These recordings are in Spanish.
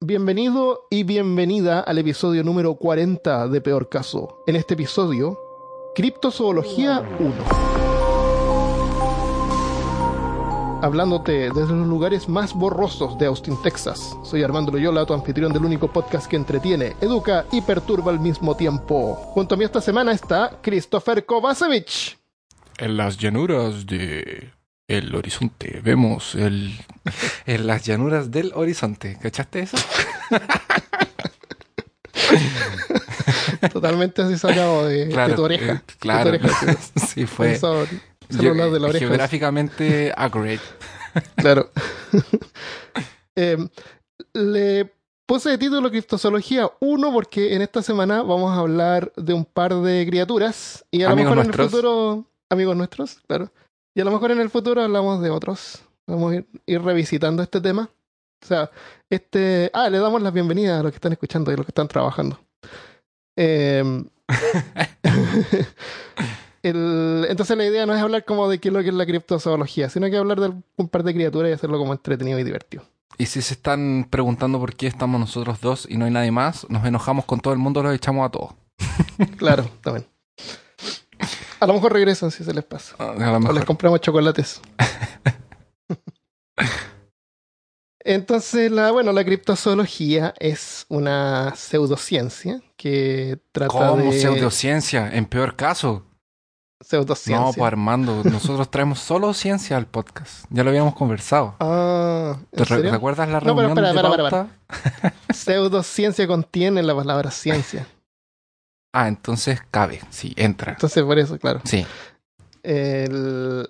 Bienvenido y bienvenida al episodio número 40 de Peor Caso. En este episodio, Criptozoología 1. Hablándote desde los lugares más borrosos de Austin, Texas. Soy Armando Loyola, tu anfitrión del único podcast que entretiene, educa y perturba al mismo tiempo. Junto a mí esta semana está Christopher Kovacevic. En las llanuras de el horizonte vemos el en las llanuras del horizonte. ¿Cachaste eso? Totalmente así sacado de, de tu oreja. eh, claro. De tu oreja, sí. fue Pensado- celular de la oreja. geográficamente accurate. Claro. Eh, le puse de título Criptozoología 1 porque en esta semana vamos a hablar de un par de criaturas y a lo mejor en el futuro, amigos nuestros, claro. Y a lo mejor en el futuro hablamos de otros. Vamos a ir, ir revisitando este tema. O sea, este... Ah, le damos las bienvenidas a los que están escuchando y a los que están trabajando. Eh, el- entonces la idea no es hablar como de qué es lo que es la criptozoología, sino que hablar de un par de criaturas y hacerlo como entretenido y divertido. Y si se están preguntando por qué estamos nosotros dos y no hay nadie más, nos enojamos con todo el mundo, los echamos a todos. Claro, también. A lo mejor regresan si se les pasa. A lo O les compramos chocolates. Entonces, la, bueno, la criptozoología es una pseudociencia que trata ¿Cómo de... pseudociencia? En peor caso. Pseudociencia. No, pues Armando, nosotros traemos solo ciencia al podcast. Ya lo habíamos conversado. Ah, ¿Te ¿en re- serio? recuerdas la No, pero reunión espera, de espera, espera, pauta? Pseudociencia contiene la palabra ciencia. Ah, entonces cabe, sí, entra. Entonces, por eso, claro. Sí. El-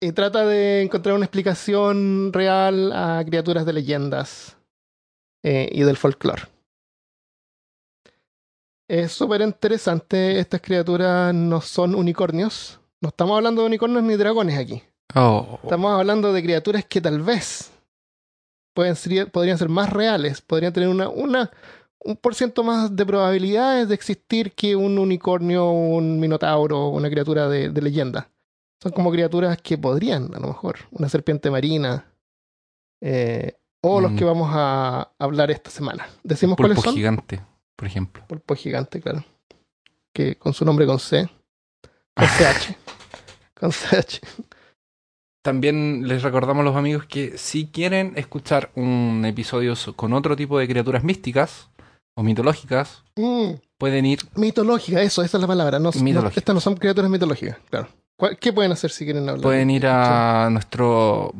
Y trata de encontrar una explicación real a criaturas de leyendas eh, y del folclore. Es súper interesante. Estas criaturas no son unicornios. No estamos hablando de unicornios ni dragones aquí. Oh, Estamos hablando de criaturas que tal vez pueden ser- podrían ser más reales, podrían tener una, una, un por ciento más de probabilidades de existir que un unicornio, un minotauro, una criatura de, de leyenda. Son como criaturas que podrían, a lo mejor, una serpiente marina, eh, o los Mm. que vamos a hablar esta semana. ¿Decimos cuáles pulpo son? gigante, por ejemplo. Pulpo gigante, claro. Que con su nombre con C. Con CH. con CH. También les recordamos a los amigos que si quieren escuchar un episodio so- con otro tipo de criaturas místicas o mitológicas, Mm. pueden ir Mitológica, eso, esa es la palabra. No, estas no son criaturas mitológicas, claro. ¿Cuál- ¿Qué pueden hacer si quieren hablar? pueden ir a nuestro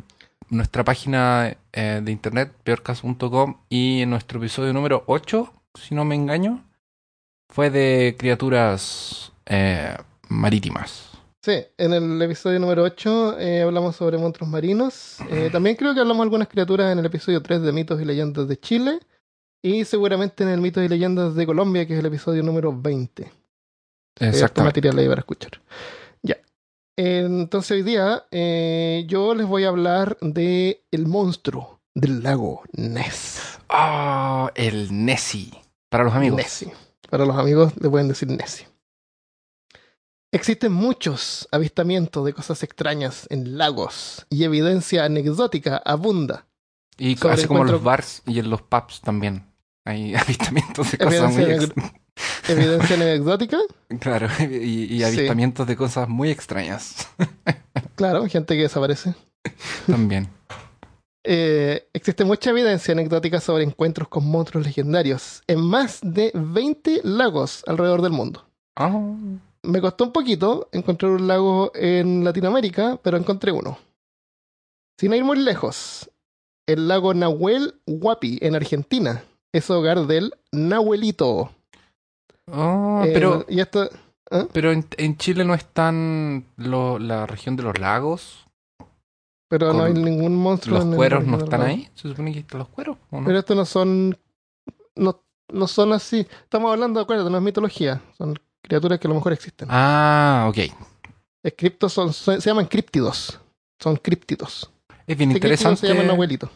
nuestra página eh, de internet peorcaso.com y en nuestro episodio número 8, si no me engaño, fue de criaturas eh, marítimas. Sí, en el episodio número 8 eh, hablamos sobre monstruos marinos. Eh, también creo que hablamos de algunas criaturas en el episodio 3 de mitos y leyendas de Chile. Y seguramente en el mitos y leyendas de Colombia, que es el episodio número 20. Hay harto Exactamente. material ahí para escuchar. Ya. Entonces hoy día eh, yo les voy a hablar de el monstruo del lago Ness. Ah, el Nessie. Para los amigos. Nessie. Para los amigos le pueden decir Nessie. Existen muchos avistamientos de cosas extrañas en lagos y evidencia anecdótica abunda. Y Sobre así como en encuentro- los bars y en los pubs también. Hay avistamientos de cosas muy Evidencia, ex- evidencia anecdótica, Claro, y, y Sí. avistamientos de cosas muy extrañas claro, gente que desaparece. también. Eh, existe mucha evidencia anecdótica sobre encuentros con monstruos legendarios en más de 20 lagos alrededor del mundo. Ah, Me costó un poquito encontrar un lago en Latinoamérica, pero encontré uno. Sin ir muy lejos, el lago Nahuel Huapi en Argentina es hogar del Nahuelito. ah, Eh, pero, y esto, pero en, en Chile no están lo- la región de los lagos. pero no hay ningún monstruo. Los en cueros no están ahí. Se supone que están los cueros. ¿o no? Pero estos no son. No, no son así. Estamos hablando, acuérdate, no es mitología. Son criaturas que a lo mejor existen. Ah, ok. Es criptos son, son- se llaman críptidos. Son críptidos. Es bien Este interesante. se llaman abuelitos.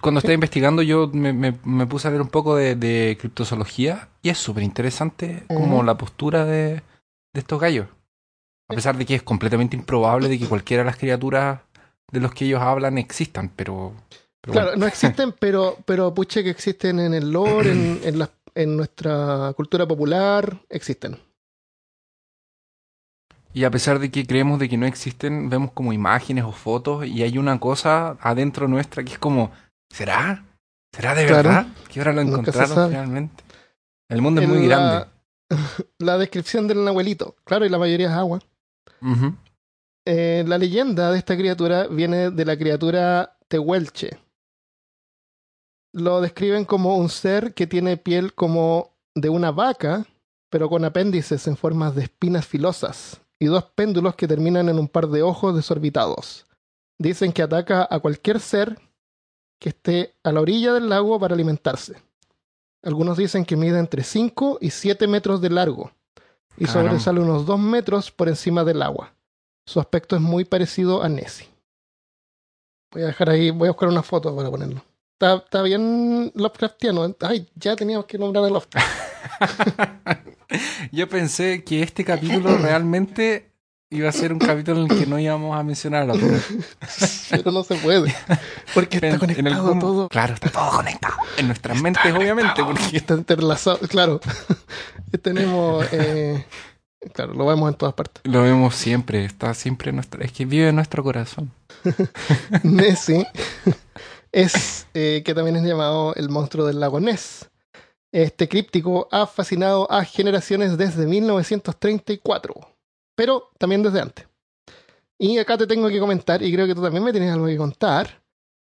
Cuando estaba investigando, yo me, me- me puse a leer un poco de, de criptozoología y es súper interesante como Ujú. la postura de, de estos gallos. A pesar de que es completamente improbable de que cualquiera de las criaturas de los que ellos hablan existan, pero Pero Claro, bueno. no existen, pero, pero puche que existen en el lore, en, en, la- en nuestra cultura popular, existen. Y a pesar de que creemos de que no existen, vemos como imágenes o fotos y hay una cosa adentro nuestra que es como, ¿será? ¿Será de Claro. verdad? ¿Que ahora lo encontraron sabe. finalmente? El mundo es muy la- grande. La descripción del abuelito, claro, y la mayoría es agua. Eh, la leyenda de esta criatura viene de la criatura Tehuelche. Lo describen como un ser que tiene piel como de una vaca, pero con apéndices en formas de espinas filosas y dos péndulos que terminan en un par de ojos desorbitados. Dicen que ataca a cualquier ser que esté a la orilla del lago para alimentarse. Algunos dicen que mide entre 5 y 7 metros de largo y Caramba. sobresale unos 2 metros por encima del agua. Su aspecto es muy parecido a Nessie. Voy a dejar ahí, voy a buscar una foto para ponerlo. Está, está bien Lovecraftiano. Ay, ya teníamos que nombrar a Lovecraft. Yo pensé que este capítulo realmente iba a ser un capítulo en el que no íbamos a mencionar a la otra. Pero no se puede. Porque está En- en conectado algún- todo. Claro, está todo conectado. En nuestras mentes, obviamente, porque Está entrelazado. Claro. Tenemos. eh, claro, lo vemos en todas partes. lo vemos siempre, está siempre en nuestro, es que vive en nuestro corazón. Nessie es eh, que también es llamado el monstruo del lago Ness. Este críptico ha fascinado a generaciones desde 1934, pero también desde antes. Y acá te tengo que comentar, y creo que tú también me tienes algo que contar,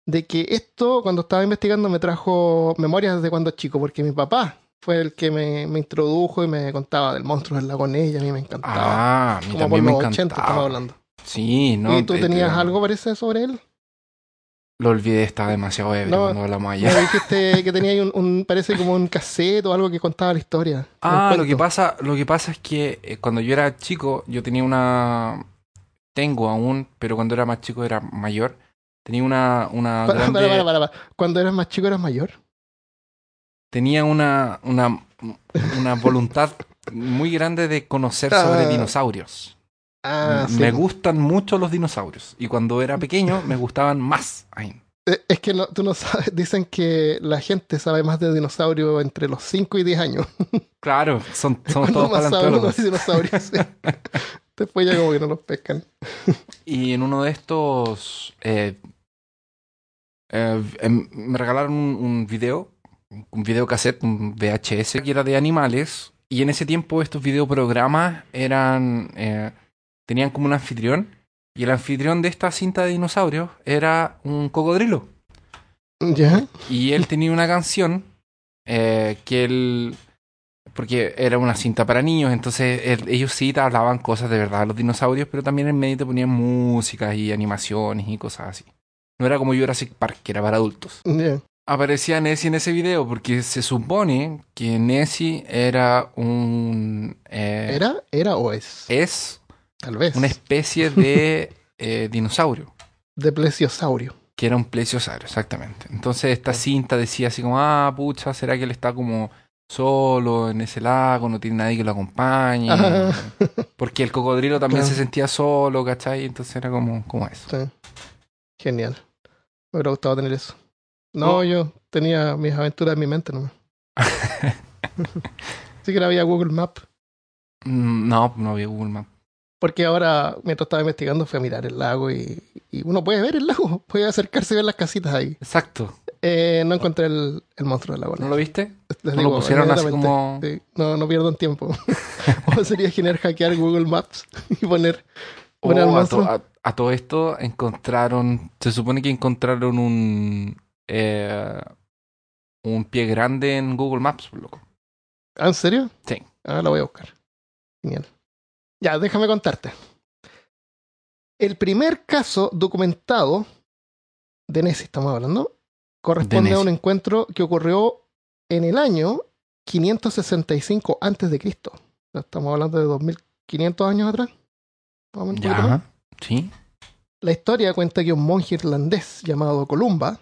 de que esto cuando estaba investigando me trajo memorias de cuando chico, porque mi papá fue el que me, me introdujo y me contaba del monstruo del lago Ness, y a mí me encantaba. Ah, a mí Como por me los 80 encantaba. estamos hablando. Sí, no. ¿Y tú eh, tenías algo parece sobre él? Lo olvidé, estaba demasiado ebrio No, cuando hablamos Me allá. dijiste que tenía ahí un, un- parece como un cassette o algo que contaba la historia. Ah, lo que pasa, lo que pasa es que eh, cuando yo era chico, yo tenía una tengo aún, pero cuando era más chico era mayor. Tenía una una Para, grande para, para, para, para. Cuando eras más chico eras mayor. tenía una una una voluntad muy grande de conocer sobre Ah. dinosaurios. Ah, sí. me gustan mucho los dinosaurios y cuando era pequeño me gustaban más. Eh, Es que no, tú no sabes, dicen que la gente sabe más de dinosaurios entre los 5 y 10 años. claro, son somos todos más paleontólogos. dinosaurios. sí. Después ya como que no los pescan. Y en uno de estos eh, eh, em, me regalaron un, un video, un video cassette, un VHS, que era de animales. Y en ese tiempo estos videoprogramas eran tenían como un anfitrión. Y el anfitrión de esta cinta de dinosaurios era un cocodrilo. ¿Ya? Y él tenía una canción eh, que él. Porque era una cinta para niños, entonces él- ellos sí te hablaban cosas de verdad los dinosaurios, pero también en medio te ponían música y animaciones y cosas así. No era como Jurassic Park, que era para adultos. Aparecía Nessie en ese video porque se supone que Nessie era un. eh, ¿Era? ¿Era o es? Es Tal vez. una especie de eh, dinosaurio. De plesiosaurio. Que era un plesiosaurio, exactamente. Entonces esta cinta decía así como, ah, pucha, ¿será que él está como solo en ese lago? No tiene nadie que lo acompañe. Ajá. Porque el cocodrilo también Claro. se sentía solo, ¿cachai? Entonces era como, como eso. Sí. Genial. Me hubiera gustado tener eso. No, Oh. yo tenía mis aventuras en mi mente nomás. sí que había Google Maps. Mm, no, no había Google Maps. Porque ahora, mientras estaba investigando, fui a mirar el lago y, y uno puede ver el lago. Puede acercarse y ver las casitas ahí. Exacto. Eh, no encontré el, el monstruo del lago. ¿No lo viste? Les ¿No lo pusieron así como...? Sí, no, no pierdan tiempo. o sería genial hackear Google Maps y poner, poner al Oh, a, to- a- a todo esto encontraron, se supone que encontraron un eh, un pie grande en Google Maps, loco. ¿Ah, ¿En serio? Sí. Ah, lo voy a buscar. Genial. Ya, déjame contarte. El primer caso documentado de Nessie, estamos hablando, corresponde De a un encuentro que ocurrió en el año 565 antes de Cristo. Estamos hablando de 2500 años atrás. Ya, sí. La historia cuenta que un monje irlandés llamado Columba,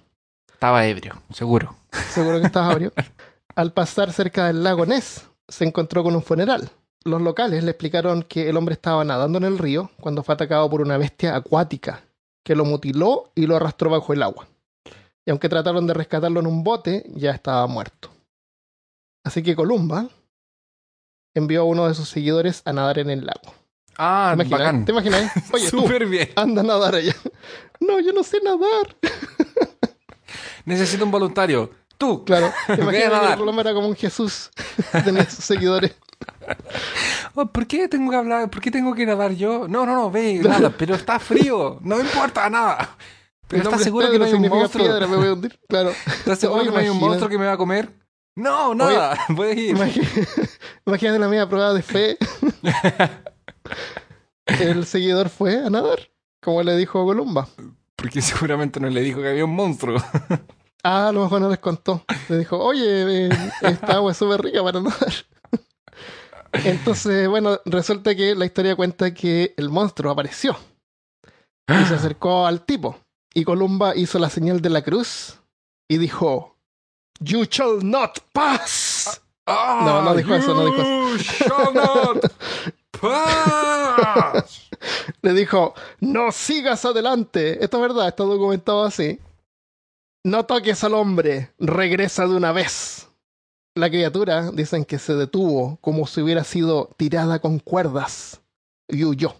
Estaba ebrio, seguro. seguro que estás abrio, al pasar cerca del lago Ness, se encontró con un funeral. Los locales le explicaron que el hombre estaba nadando en el río cuando fue atacado por una bestia acuática que lo mutiló y lo arrastró bajo el agua. y aunque trataron de rescatarlo en un bote, ya estaba muerto. Así que Columba envió a uno de sus seguidores a nadar en el lago. Ah, ¿Te imaginas? bacán. ¿Te imaginas? Oye, tú, bien. anda a nadar allá. No, yo no sé nadar. Necesito un voluntario. Tú. Claro, te Ve a imaginas que. Columba era como un Jesús. Tenía sus seguidores. Oh, ¿Por qué tengo que hablar? ¿Por qué tengo que nadar yo? No, no, no, ve, nada, pero está frío. No me importa nada. Pero ¿estás seguro que no hay un monstruo? piedra, me voy a hundir. Claro. ¿Estás seguro Oye, que no hay un monstruo que me va a comer? No, nada. Puedes ir. Imagínate la mía prueba de fe. El seguidor fue a nadar, como le dijo Columba. Porque seguramente no le dijo que había un monstruo. Ah, a lo mejor no les contó. Le dijo, oye, eh, esta agua es súper rica para nadar. Entonces, bueno, resulta que la historia cuenta que el monstruo apareció y se acercó al tipo. Y Columba hizo la señal de la cruz y dijo, You shall not pass. No, no dijo eso, no dijo eso. shall not pass. Le dijo, no sigas adelante. Esto es verdad, está documentado así. No toques al hombre, regresa de una vez. La criatura dicen que se detuvo como si hubiera sido tirada con cuerdas y huyó.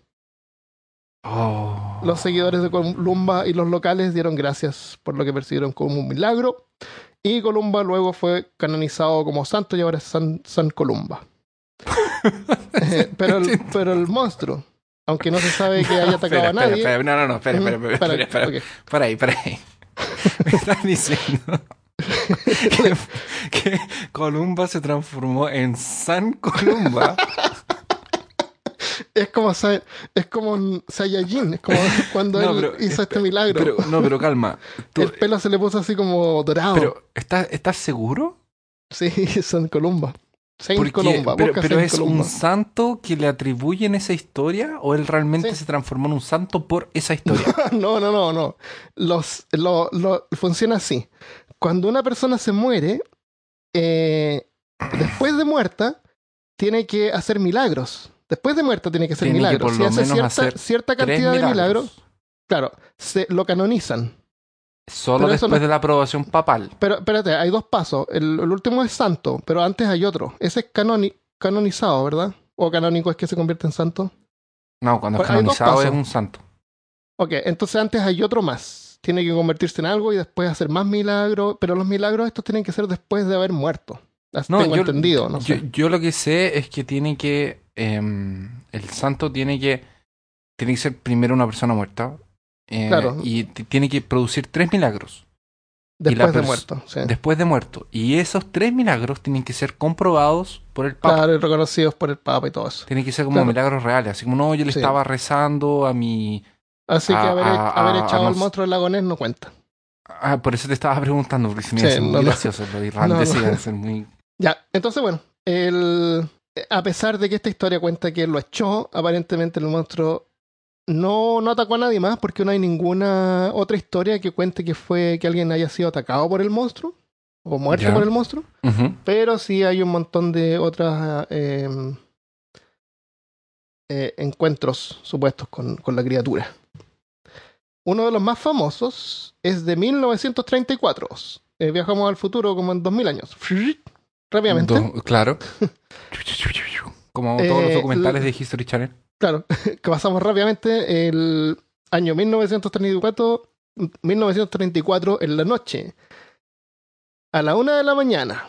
Oh. Los seguidores de Columba y los locales dieron gracias por lo que percibieron como un milagro. Y Columba luego fue canonizado como santo y ahora es San, San Columba. Eh, pero, el, pero el monstruo, aunque no se sabe que haya atacado espera, a nadie. Espera, espera, no, no, no, espera, espera, espera, espera, espera, ok. Para ahí, para ahí. Me estás diciendo que, que Columba se transformó en San Columba. Es como, es como un Saiyajin, es como cuando No, él pero- hizo este milagro. Pero, no, pero calma. Tú- el pelo se le puso así como dorado. pero, ¿estás, ¿estás seguro? sí, San Columba. Saint Porque- Columba. pero pero Saint es Columba. un santo que le atribuyen esa historia o él realmente Sí. se transformó en un santo por esa historia. no, no, no, no. Los, lo, lo- funciona así. Cuando una persona se muere, eh, después de muerta, tiene que hacer milagros. Después de muerta tiene que hacer Tiene milagros. si hace cierta, hacer cierta cantidad de milagros, claro, se lo canonizan. Solo después no- de la aprobación papal. Pero espérate, hay dos pasos. El, el último es santo, pero antes hay otro. Ese es canoni- canonizado, ¿verdad? ¿O canónico es que se convierte en santo? No, cuando es Pues canonizado es un santo. Ok, entonces antes hay otro más. Tiene que convertirse en algo y después hacer más milagros, pero los milagros estos tienen que ser después de haber muerto. No, tengo yo, entendido, no yo, sé. yo lo que sé es que tiene que. em, el santo tiene que. Tiene que ser primero una persona muerta. eh, Claro. Y tiene que producir tres milagros Después de muerto, sí. después de muerto. Y esos tres milagros tienen que ser comprobados por el Papa. Claro, y reconocidos por el Papa y todo eso. Tienen que ser como Claro. milagros reales. Así como, no, yo le Sí. estaba rezando a mi. Así que A- haber, a- haber a- echado al monstruo del lago Ness no cuenta. Ah, por eso te estaba preguntando, porque se me Sí, hace muy no, gracioso. Los irlandeses ser muy. Ya, entonces bueno, el, a pesar de que esta historia cuenta que lo echó, aparentemente el monstruo no, no atacó a nadie más porque no hay ninguna otra historia que cuente que fue que alguien haya sido atacado por el monstruo o muerto por el monstruo, pero sí hay un montón de otras eh, eh, encuentros supuestos con, con la criatura. Uno de los más famosos es de 1934. Eh, viajamos al futuro como en 2000 años. Rápidamente. Do- claro. Como todos los Eh, documentales de History Channel. Claro, que pasamos rápidamente el año 1934, 1934 en la noche. A la una de la mañana,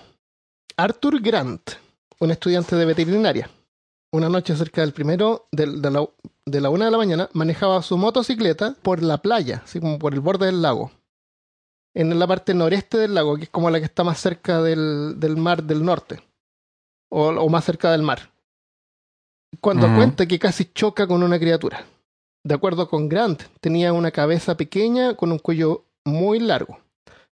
Arthur Grant, un estudiante de veterinaria, una noche cerca del primero de, la, de la una de la mañana, manejaba su motocicleta por la playa, así como por el borde del lago. En la parte noreste del lago, que es como la que está más cerca del, del mar del norte, o, o más cerca del mar cuando cuenta que casi choca con una criatura. De acuerdo con Grant, tenía una cabeza pequeña con un cuello muy largo.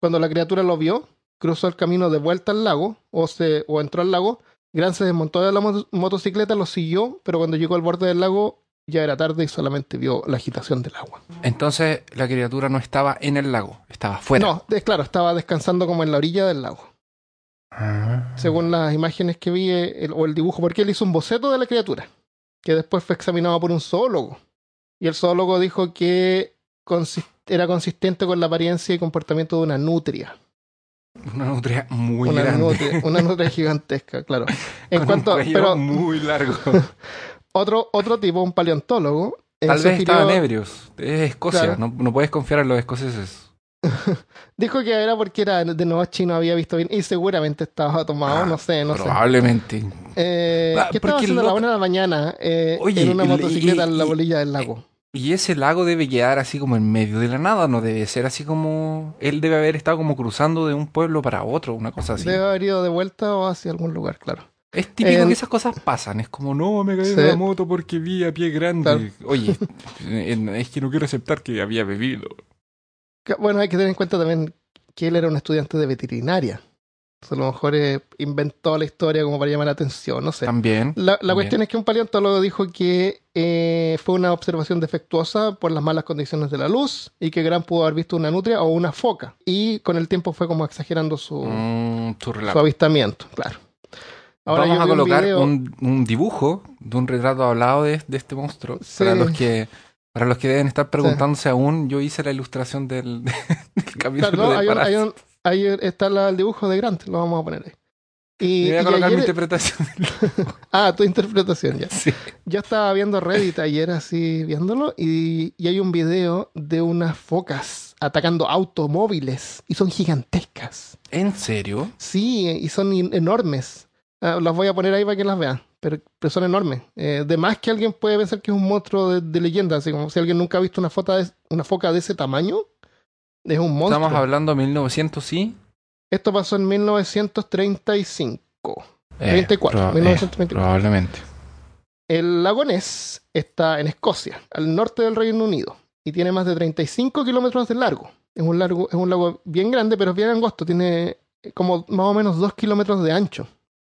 Cuando la criatura lo vio, cruzó el camino de vuelta al lago o, se, o entró al lago. Grant se desmontó de la mo- motocicleta, lo siguió, pero cuando llegó al borde del lago ya era tarde y solamente vio la agitación del agua. Entonces la criatura no estaba en el lago, estaba fuera. No, es claro, estaba descansando como en la orilla del lago. Ah. según las imágenes que vi eh, el- o el dibujo, porque él hizo un boceto de la criatura, que después fue examinado por un zoólogo. Y el zoólogo dijo que era consistente con la apariencia y comportamiento de una nutria. Una nutria muy una, grande. nutria una nutria gigantesca, claro. En con cuanto, un pero muy largo. otro, otro tipo, un paleontólogo, Tal vez sugirió- estaban ebrios. Es Escocia. Claro. No, no puedes confiar en los escoceses. dijo que era porque era de noche y no había visto bien y seguramente estaba tomado, Ah, no sé, no sé. Probablemente. Eh, Ah, ¿Qué estaba haciendo a la una de la mañana eh, Oye, en una motocicleta y- en la bolilla del lago? Y ese lago debe quedar así como en medio de la nada, no debe ser así como... Él debe haber estado como cruzando de un pueblo para otro, una cosa así. Debe haber ido de vuelta o hacia algún lugar, claro. Es típico que esas cosas pasan, es como, no, me caí Sí. de la moto porque vi a pie grande. Claro. Oye, es que no quiero aceptar que había bebido. Bueno, hay que tener en cuenta también que él era un estudiante de veterinaria. Entonces, a lo mejor eh, inventó la historia como para llamar la atención, no sé. También. La, cuestión es que un paleontólogo dijo que eh, fue una observación defectuosa por las malas condiciones de la luz y que Grant pudo haber visto una nutria o una foca. Y con el tiempo fue como exagerando su, Mm, su avistamiento, claro. Vamos yo a un colocar video- un, un dibujo de un retrato hablado de, de este monstruo. Sí. Para los que para los que deben estar preguntándose aún, yo hice la ilustración del, del capítulo Claro, no, de hay un- hay Parásito. un- ahí está la- el dibujo de Grant, lo vamos a poner ahí. Y, Y voy a colocar mi ayer- interpretación. ah, tu interpretación ya. Sí. Yo estaba viendo Reddit ayer así viéndolo y, y hay un video de unas focas atacando automóviles y son gigantescas. ¿En serio? Sí, y son enormes. Ah, las voy a poner ahí para que las vean, pero, pero son enormes. Eh, de más que alguien puede pensar que es un monstruo de, de leyenda, así como si alguien nunca ha visto una, foto de, una foca de ese tamaño, es un monstruo. Estamos hablando de 1900, sí. Esto pasó en 1935. Eh, 34, proba- 1934. probablemente. El lago Ness está en Escocia, al norte del Reino Unido, y tiene más de 35 kilómetros de largo. Es un, largo, es un lago bien grande, pero es bien angosto. Tiene como más o menos 2 kilómetros de ancho.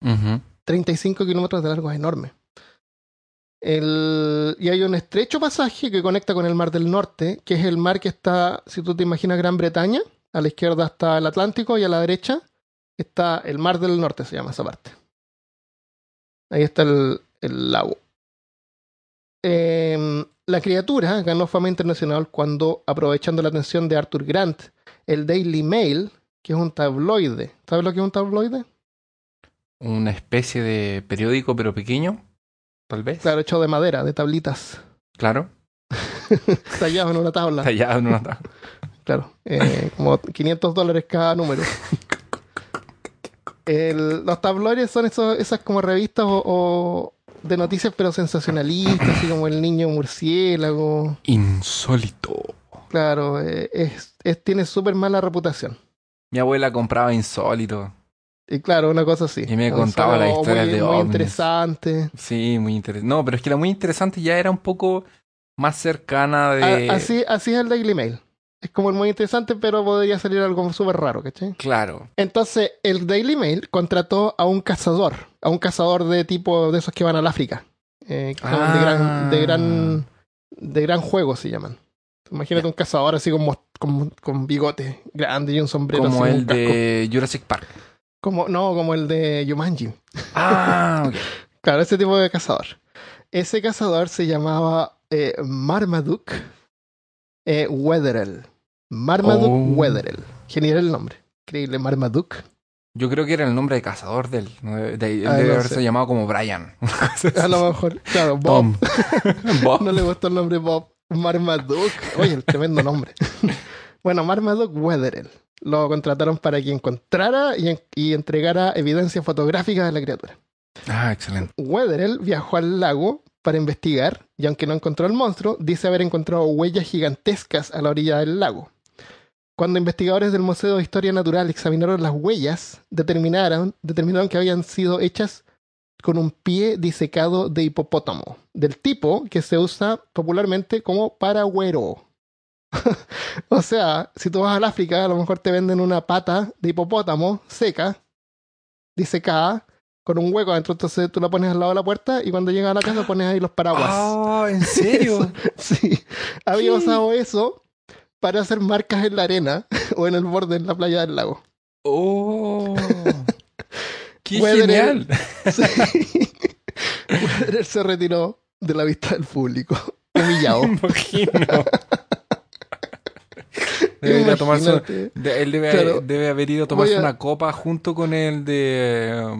Ujú. 35 kilómetros de largo es enorme. Y hay un estrecho pasaje que conecta con el Mar del Norte, que es el mar que está, si tú te imaginas Gran Bretaña, a la izquierda está el Atlántico y a la derecha está el Mar del Norte, se llama esa parte. Ahí está el, el lago. Em, la criatura ganó fama internacional cuando, aprovechando la atención de Arthur Grant, el Daily Mail, que es un tabloide. ¿Sabes lo que es un tabloide? Una especie de periódico, pero pequeño, tal vez. Claro, hecho de madera, de tablitas, Claro. tallado en una tabla. Tallado en una tabla. Claro, eh, como 500 dólares cada número. El- los tabloides son esos, esas como revistas o, o de noticias, pero sensacionalistas, así como el niño murciélago. Insólito. Claro, eh, es, es- tiene súper mala reputación. Mi abuela compraba insólito. Y claro, una cosa así. Y me contaba solo las historias muy, de muy ovnis. interesante. Sí, muy interesante. No, pero es que la muy interesante ya era un poco más cercana de. A- así, así es el Daily Mail. Es como el muy interesante, pero podría salir algo súper raro, ¿cachai? Claro. Entonces, el Daily Mail contrató a un cazador, a un cazador de tipo de esos que van al África. eh, que de, Ah. gran, de gran de gran juego se llaman. Imagínate un cazador así con, con, con bigote grande y un sombrero Como así, un el casco. de Jurassic Park. Como, no, como el de Jumanji. Ah, ok. Claro, ese tipo de cazador. Ese cazador se llamaba eh, Marmaduke eh, Wetherell. Marmaduke Oh. Wetherell. Genial el nombre. Increíble, Marmaduke. Yo creo que era el nombre de cazador de él. ¿no? De- de- Ah, debe no haberse sé. llamado como Brian. A lo mejor, claro. Bob. No le gustó el nombre Bob. Marmaduke. Oye, el tremendo nombre. bueno, Marmaduke Wetherell. Lo contrataron para que encontrara y, en- y entregara evidencia fotográfica de la criatura. Ah, excelente. Wetherell viajó al lago para investigar y aunque no encontró el monstruo, dice haber encontrado huellas gigantescas a la orilla del lago. Cuando investigadores del Museo de Historia Natural examinaron las huellas, determinaron, determinaron que habían sido hechas con un pie disecado de hipopótamo, del tipo que se usa popularmente como paragüero. o sea, si tú vas al África, a lo mejor te venden una pata de hipopótamo seca, disecada, con un hueco adentro, entonces tú la pones al lado de la puerta y cuando llegas a la casa pones ahí los paraguas. Oh, ¿en serio? Sí, había ¿Qué? usado eso para hacer marcas en la arena o en el borde en la playa del lago. oh. Qué genial. Sí. Se retiró de la vista del público, humillado. Me imagino. Tomarse- él debe, Claro. debe haber ido a tomarse a- una copa junto con el de.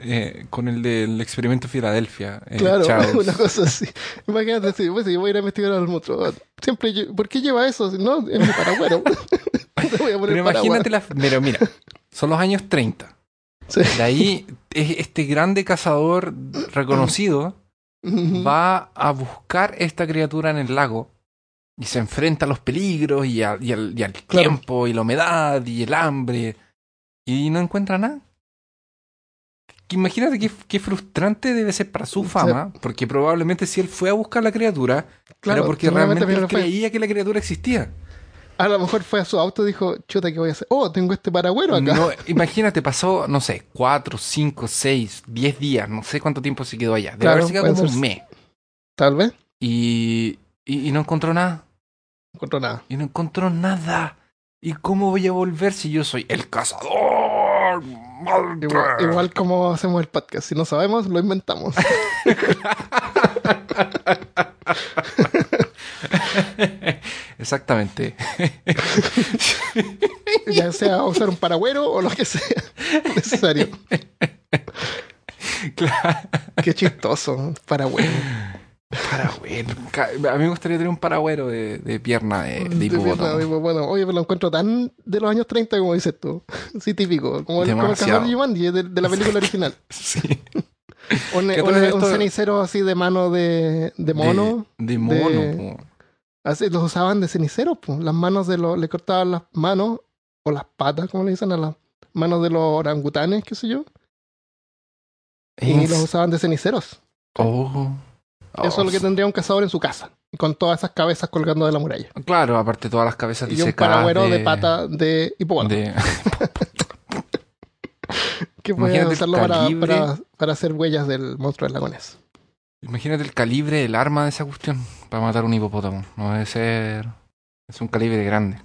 eh, con el del experimento Filadelfia. eh, Claro, una cosa así. Imagínate, si pues, yo voy a ir a investigar al monstruo. Siempre, ¿por qué lleva eso? No, es mi paragüero. Pero imagínate la. Pero mira, son los años 30. Sí. De ahí, es- este grande cazador reconocido va a buscar esta criatura en el lago y se enfrenta a los peligros y, a- y al, y al Claro. tiempo y la humedad y el hambre y no encuentra nada. Imagínate qué, qué frustrante debe ser para su Sí. fama, porque probablemente si él fue a buscar la criatura, Claro, era porque realmente él creía que la criatura existía. A lo mejor fue a su auto y dijo, chuta, ¿qué voy a hacer? Oh, tengo este paragüero acá. No, imagínate, pasó, no sé, cuatro, cinco, seis, diez días, no sé cuánto tiempo se quedó allá. Debe Claro, haberse quedado como ser- un mes. Tal vez. Y, y, y no encontró nada. No encontró nada. Y no encontró nada. ¿Y cómo voy a volver si yo soy el cazador? Igual como hacemos el podcast. Si no sabemos, lo inventamos. Exactamente. ya sea usar un paragüero o lo que sea necesario. claro. Qué chistoso. Paragüero. Paragüero. A mí me gustaría tener un paragüero de, de pierna de, de De oye, pero lo encuentro tan de los años 30 como dices tú. Sí, típico. Como el, como el cazador de Jumanji de, de la película original. Sí. Un, cenicero así de mano de, de mono. De, de mono. de- po. Así los usaban de cenicero, pues. Las manos de los. Le cortaban las manos o las patas, como le dicen, a las manos de los orangutanes, qué sé yo. Y los usaban de ceniceros. Oh. Eso es lo que tendría un cazador en su casa. Con todas esas cabezas colgando de la muralla. Claro, aparte todas las cabezas Y un disecadas paragüero de, de pata de hipopótamo. de- que puede el usarlo para, para, para hacer huellas del monstruo del lagones. Imagínate el calibre del arma de esa cuestión para matar un hipopótamo. No debe ser. Es un calibre grande.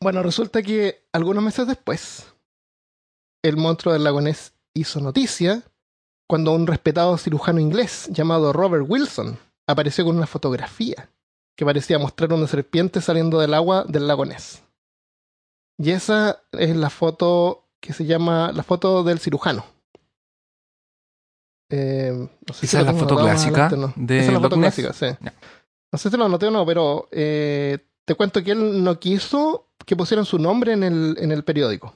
Bueno, resulta que algunos meses después, el monstruo del lagonés hizo noticia cuando un respetado cirujano inglés llamado Robert Wilson apareció con una fotografía que parecía mostrar una serpiente saliendo del agua del lagonés. Y esa es la foto que se llama la foto del cirujano. Eh, no sé ¿Esa lo es foto clásica adelante, no. de Esa es la foto Ness? clásica, sí. No sé si lo anoté o no, pero eh, te cuento que él no quiso que pusieran su nombre en el, en el periódico.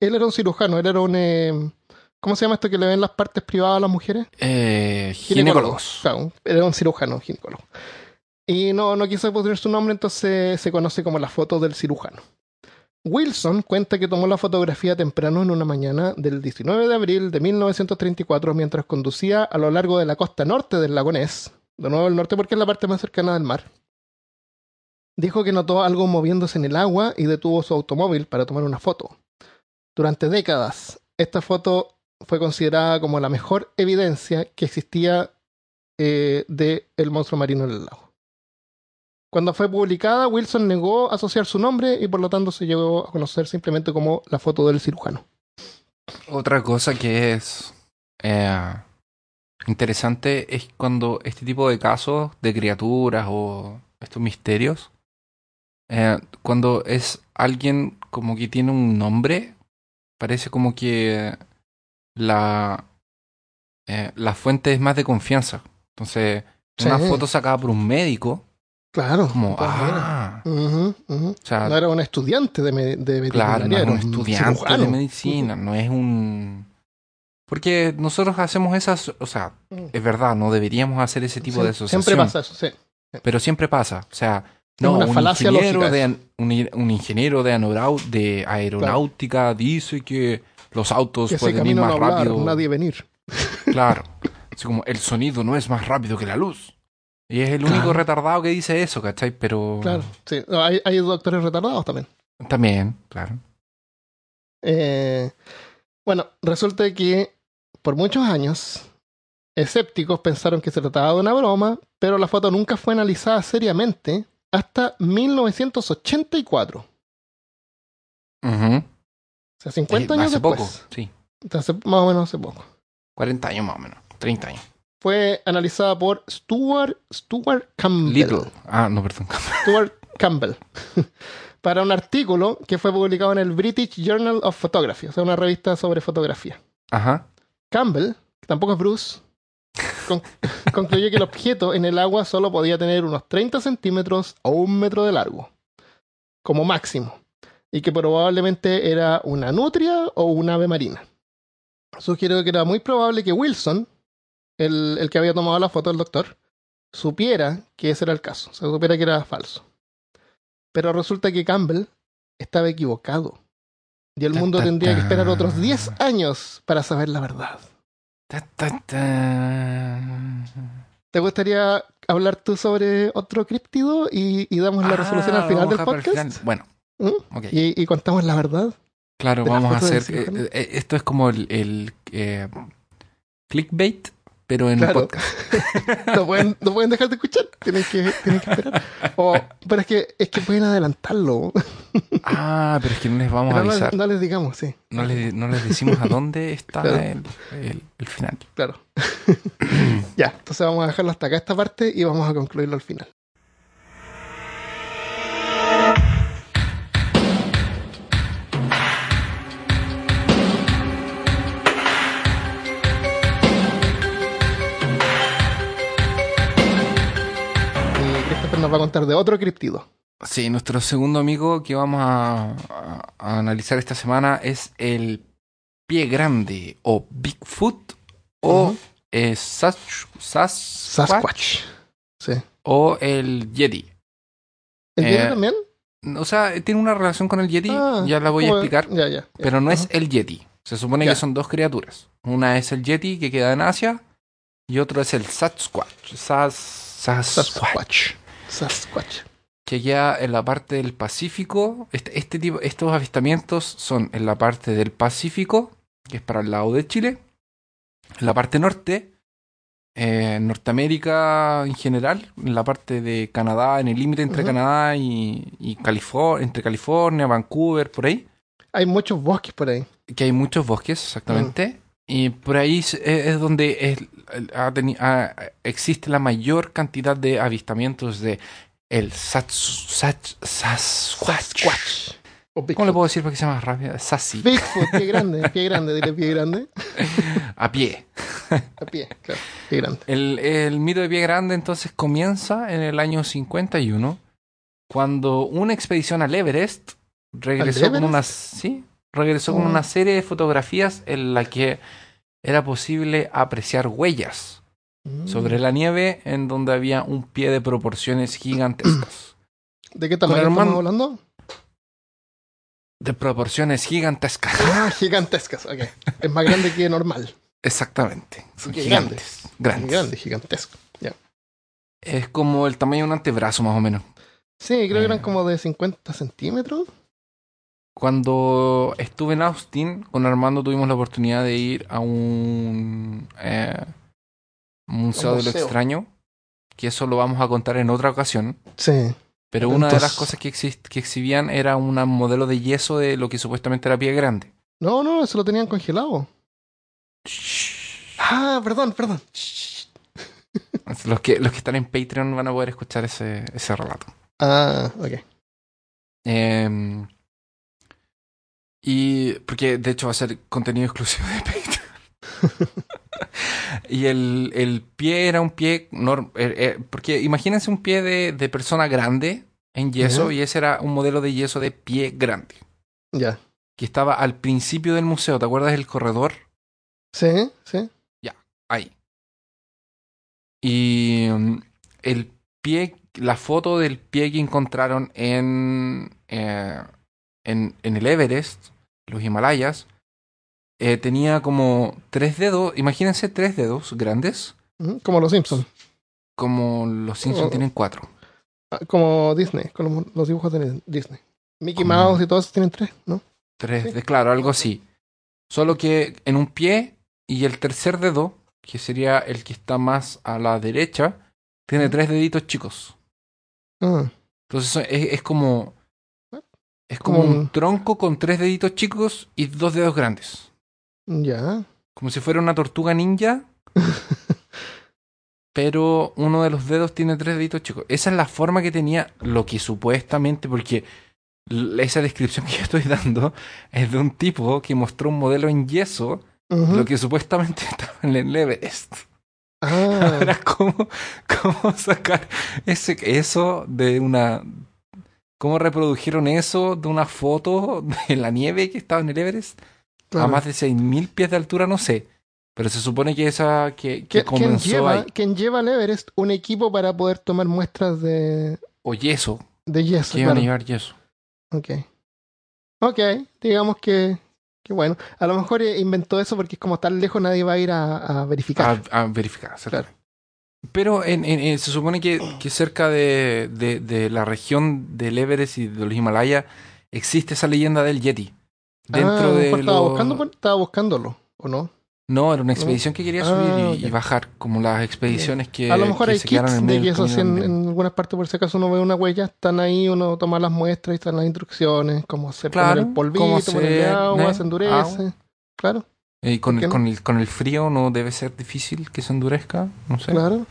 Él era un cirujano, él era un... eh, ¿Cómo se llama esto que le ven las partes privadas a las mujeres? Eh, ginecólogos. Claro, era un cirujano, ginecólogo. Y no, no quiso poner su nombre, entonces se conoce como la foto del cirujano. Wilson cuenta que tomó la fotografía temprano en una mañana del 19 de abril de 1934 mientras conducía a lo largo de la costa norte del lago Ness, de nuevo el norte porque es la parte más cercana del mar. Dijo que notó algo moviéndose en el agua y detuvo su automóvil para tomar una foto. Durante décadas, esta foto fue considerada como la mejor evidencia que existía eh, de el monstruo marino en el lago. Cuando fue publicada, Wilson negó asociar su nombre y por lo tanto se llegó a conocer simplemente como la foto del cirujano. Otra cosa que es eh, interesante es cuando este tipo de casos de criaturas o estos misterios, eh, cuando es alguien como que tiene un nombre, parece como que la, eh, la fuente es más de confianza. Entonces, una Sí. foto sacada por un médico, Claro. como, de todas maneras. ah, Ujú, ujú. o sea, No era un estudiante de, me- de Claro, no veterinaria, un era estudiante de cirujano. medicina, no es un... Porque nosotros hacemos esas, o sea, Mm. es verdad, no deberíamos hacer ese tipo de Sí, asociación. Siempre pasa eso, sí. Pero siempre pasa, o sea, no, una un ingeniero, de, un, un ingeniero de, de aeronáutica dice que los autos ese pueden ir más hablar, rápido. nadie venir. Claro, así como el sonido no es más rápido que la luz. Y es el único retardado que dice eso, ¿cachai? Pero... Claro, sí. No, hay, hay doctores retardados también. También, claro. Eh, bueno, resulta que por muchos años escépticos pensaron que se trataba de una broma, pero la foto nunca fue analizada seriamente hasta 1984. Ujú. O sea, 50 Eh, años hace después. poco, sí. Hace- más o menos hace poco. 40 años más o menos, 30 años. Fue analizada por Stuart, Stuart Campbell. Little. Ah, no, perdón. Stuart, Campbell para un artículo que fue publicado en el British Journal of Photography, o sea, una revista sobre fotografía. Ajá. Campbell, que tampoco es Bruce, con- concluyó que el objeto en el agua solo podía tener unos 30 centímetros o un metro de largo, como máximo, y que probablemente era una nutria o un ave marina. Sugirió que era muy probable que Wilson, el, el que había tomado la foto del doctor, supiera que ese era el caso, o sea, supiera que era falso. Pero resulta que Campbell estaba equivocado. Y el Ta, mundo ta, tendría que esperar otros 10 años para saber la verdad. ¿Te gustaría hablar tú sobre otro críptido y, y damos la Ah, resolución al final vamos del podcast? final. Bueno, ¿Mm? Y, y contamos la verdad. Claro, vamos a hacer. cirujano. eh, eh, esto es como el, el, eh, clickbait, pero en Claro. podcast. No pueden, no pueden dejar de escuchar. Tienen que, tienen que esperar. O- pero es que, es que pueden adelantarlo. Ah, pero es que no les vamos a no, avisar. no les digamos, sí. No les, no les decimos a dónde está Claro. el, el- el final. Claro. ya, entonces vamos a dejarlo hasta acá esta parte y vamos a concluirlo al final. Nos va a contar de otro criptido. Sí, nuestro segundo amigo que vamos a, a- a analizar esta semana es el pie grande o Bigfoot o Ujú. eh, Sas- Sasquatch, Sasquatch. Sí. o el Yeti. ¿El Eh, Yeti también? O sea, tiene una relación con el Yeti, Ah, ya la voy a explicar, Ya, ya. ya. pero no es el Yeti. Se supone que son dos criaturas. Una es el Yeti que queda en Asia y otro es el Sasquatch. Sas- Sasquatch. Sasquatch. Sasquatch. que queda en la parte del Pacífico. Este, este tipo, estos avistamientos son en la parte del Pacífico, que es para el lado de Chile, en la parte norte, eh, Norteamérica en general, en la parte de Canadá, en el límite entre Ujú. Canadá y, y California, entre California, Vancouver, por ahí, Hay muchos bosques por ahí. que hay muchos bosques, exactamente. Y por ahí es, es donde es- ha teni- ha- existe la mayor cantidad de avistamientos de el Sats, Sats- Sasquatch. ¿Cómo le puedo decir para que sea más rápido? Sassy. Bigfoot, pie grande, pie grande, dile pie grande. A pie. A pie, claro, pie grande. El, el mito de pie grande entonces comienza en el año 51, cuando una expedición al Everest regresó ¿Al con Everest? una, sí, regresó con Oh. una serie de fotografías en la que era posible apreciar huellas Mm. sobre la nieve en donde había un pie de proporciones gigantescas. ¿De qué tamaño estamos hablando? De proporciones gigantescas. Ah, gigantescas, ok. Es más grande que normal. Exactamente. Son gigantes. Grandes. Grande, gigantesco. Es como el tamaño de un antebrazo más o menos. Sí, creo que eran Eh. como de 50 centímetros. Cuando estuve en Austin, con Armando tuvimos la oportunidad de ir a un eh, museo de lo extraño, que eso lo vamos a contar en otra ocasión. Sí. Pero una de las cosas que, exhibían era un modelo de yeso de lo que supuestamente era pie grande. No, no, eso lo tenían congelado. Ah, perdón, perdón. Los que, los que están en Patreon van a poder escuchar ese, ese relato. Ah, ok. Eh, y porque de hecho va a ser contenido exclusivo de Patreon. y el, el pie era un pie norm- eh, eh, porque imagínense un pie de, de persona grande en yeso Ya. y ese era un modelo de yeso de pie grande Ya. que estaba al principio del museo. ¿Te acuerdas del corredor? Sí, sí. Ahí. Y mm, el pie, la foto del pie que encontraron en, eh, en, en el Everest, los Himalayas, eh, tenía como tres dedos, imagínense tres dedos grandes, Como los Simpsons. como los Simpsons tienen cuatro. Ah, Como Disney, como los dibujos de Disney. Mickey Como- Mouse y todos tienen tres, ¿no? Tres, Sí. de, claro, algo así. Solo que en un pie y el tercer dedo, que sería el que está más a la derecha, tiene tres deditos chicos. Ah, Entonces es como. Es como un un- tronco con tres deditos chicos y dos dedos grandes. ya. Como si fuera una tortuga ninja, pero uno de los dedos tiene tres deditos chicos. Esa es la forma que tenía lo que supuestamente, porque esa descripción que yo estoy dando es de un tipo que mostró un modelo en yeso, lo que supuestamente estaba en el Everest. Ah, Ahora, ¿cómo, cómo sacar ese, eso de una... ¿Cómo reprodujeron eso de una foto de la nieve que estaba en el Everest? A claro. más de 6.000 pies de altura, no sé. Pero se supone que esa que, que ¿Qui- ¿Quién comenzó lleva, ahí. quién lleva al Everest un equipo para poder tomar muestras de, O yeso. de yeso? Que iban a claro. llevar yeso. Ok. Ok, digamos que, que bueno. A lo mejor eh, inventó eso porque es como tan lejos nadie va a ir a, a verificar. A, a verificar. exactamente. Pero en, en- se supone que, que cerca de, de- de la región del Everest y de los Himalayas existe esa leyenda del Yeti. Dentro Ah, lo de estaba, los- buscando, por- estaba buscándolo, ¿o no? No, era una expedición que quería Ah, subir y, bajar, como las expediciones que, a lo mejor que hay se kits en de del yeso, si en, en algunas partes por si acaso uno ve una huella, están ahí, uno toma las muestras y están las instrucciones, cómo se Claro, poner el polvito, cómo ponerle hacer, agua, ¿eh? se endurece. Agua. Claro, Y con, ¿por qué el, no? con, el, con el frío no debe ser difícil que se endurezca, no sé. claro.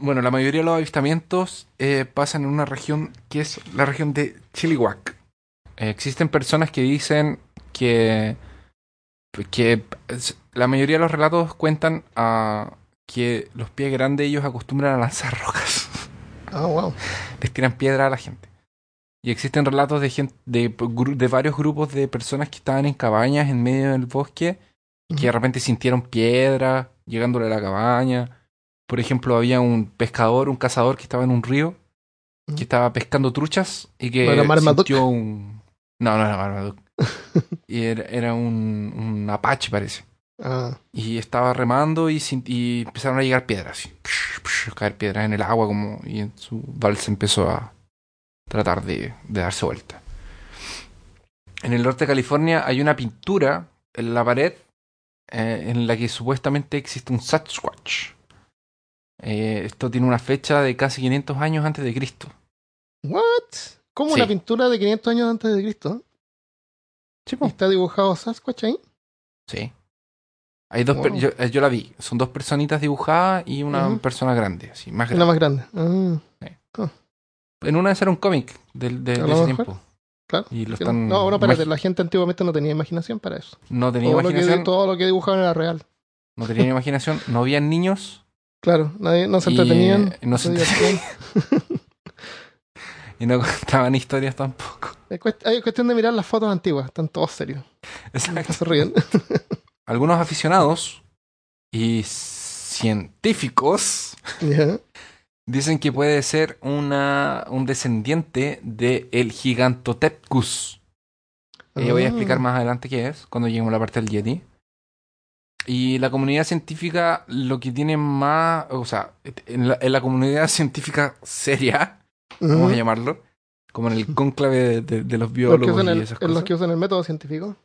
Bueno, la mayoría de los avistamientos eh, pasan en una región que es la región de Chilliwack. Eh, existen personas que dicen que, que la mayoría de los relatos cuentan a que los pies grandes ellos acostumbran a lanzar rocas. Ah, wow. Les tiran piedra a la gente. Y existen relatos de, gente, de, de varios grupos de personas que estaban en cabañas en medio del bosque que de repente sintieron piedra llegándole a la cabaña. Por ejemplo, había un pescador, un cazador que estaba en un río que estaba pescando truchas y que ¿No sintió un... No, no era Marmaduke. y era, era un, un apache, parece. Ah, Y estaba remando y, y empezaron a llegar piedras. Así, caer piedras en el agua como y en su balsa empezó a tratar de, de darse vuelta. En el norte de California hay una pintura en la pared eh, en la que supuestamente existe un Sasquatch. Eh, esto tiene una fecha de casi 500 años antes de Cristo. ¿What? ¿Cómo Sí. una pintura de 500 años antes de Cristo? Sí, ¿Y está dibujado Sasquatch ahí? Sí. Hay dos Wow. yo, eh, yo la vi. Son dos personitas dibujadas y una persona grande, así, más La grande. más grande. Ah, En una de era un cómic del- de, de ese mejor. tiempo. Claro. Y lo Sí, están. No, no, espérate, la gente antiguamente no tenía imaginación para eso. No tenía Todo lo, que, imaginación. todo lo que dibujaban era real. No tenían imaginación. No habían niños. Claro, nadie, no se Y, entretenían. eh, no se divertían. Y no contaban historias tampoco. Es cuest- Hay cuestión de mirar las fotos antiguas, están todos serios. Exacto. Se ríen. Algunos aficionados y científicos. Dicen que puede ser una, un descendiente de el Gigantopithecus. Eh, voy a Ah. explicar más adelante qué es, cuando lleguemos a la parte del Yeti. Y la comunidad científica lo que tiene más, o sea, en la, en la comunidad científica seria, vamos a llamarlo, como en el cónclave de, de- de los Los que, biólogos usan y el, esas los cosas. que usan el método científico.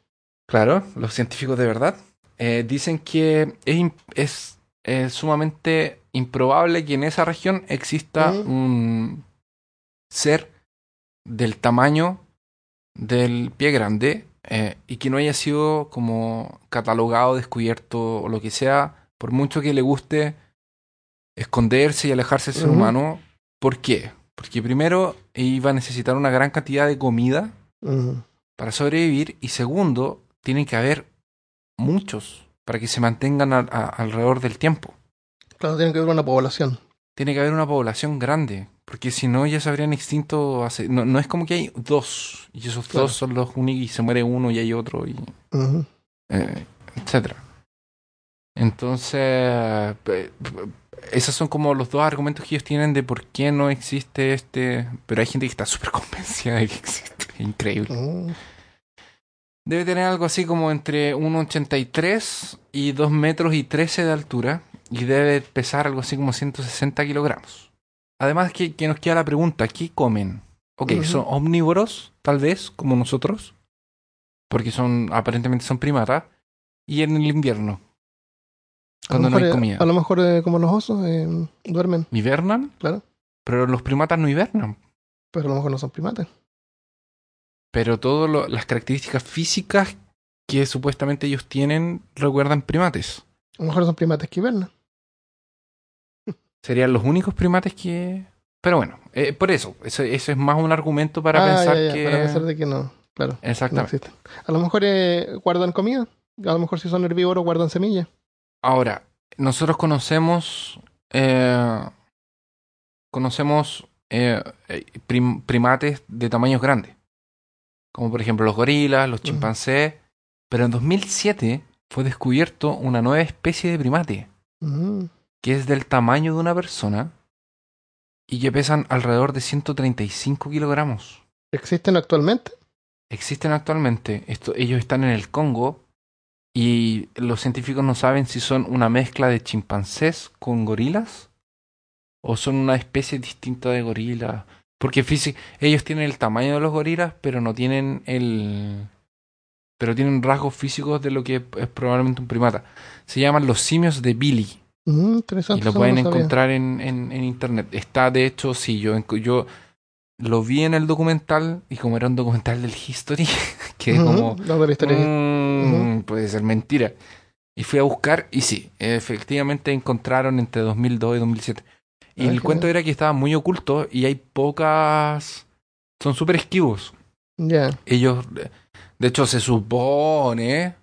Claro, los científicos de verdad eh, dicen que es, es sumamente improbable que en esa región exista Mm. un ser del tamaño del pie grande eh, y que no haya sido como catalogado, descubierto o lo que sea, por mucho que le guste esconderse y alejarse del ser humano. ¿Por qué? Porque primero iba a necesitar una gran cantidad de comida para sobrevivir y segundo, tienen que haber muchos para que se mantengan a- a- alrededor del tiempo. Claro, tienen que ver una población. Tiene que haber una población grande, porque si no ya se habrían extinto hace... No, no es como que hay dos, y esos Claro. dos son los únicos y se muere uno y hay otro, y eh, etcétera. Entonces, esos son como los dos argumentos que ellos tienen de por qué no existe este... Pero hay gente que está súper convencida de que existe. Increíble. Mm. Debe tener algo así como entre 1,83 y 2 metros y 13 de altura. Y debe pesar algo así como 160 kilogramos. Además que, que nos queda la pregunta, ¿qué comen? Ok, son omnívoros, tal vez, como nosotros. Porque son, aparentemente son primatas. Y en el invierno, cuando no hay eh, comida. A lo mejor eh, como los osos eh, duermen, ¿Hibernan? Claro. Pero los primatas no hibernan. pero a lo mejor no son primates. Pero todas las características físicas que supuestamente ellos tienen recuerdan primates. A lo mejor son primates que hibernan. serían los únicos primates que... Pero bueno, eh, por eso, eso, eso es más un argumento para Ah, pensar ya, ya, que... Para pensar de que no. Claro. Exactamente. A lo mejor eh, guardan comida. A lo mejor si son herbívoros guardan semillas. Ahora, nosotros conocemos... eh, conocemos eh, eh, prim- primates de tamaños grandes. Como por ejemplo los gorilas, los chimpancés. Pero en 2007 fue descubierto una nueva especie de primate. Mm. que es del tamaño de una persona y que pesan alrededor de 135 kilogramos. ¿Existen actualmente? Existen actualmente, esto, ellos están en el Congo y los científicos no saben si son una mezcla de chimpancés con gorilas o son una especie distinta de gorila. Porque ellos tienen el tamaño de los gorilas, pero no tienen el... Pero tienen rasgos físicos de lo que es probablemente un primata. Se llaman los simios de Billy. Mm, interesante. Y lo no pueden encontrar en, en, en internet. Está, de hecho, sí, yo, yo lo vi en el documental y como era un documental del History, que es como, no, la historia. mm, puede ser mentira. Y fui a buscar y sí, efectivamente encontraron entre 2002 y 2007. Y el cuento era que estaba muy oculto y hay pocas... Son súper esquivos. Ya. Ellos, de hecho, se supone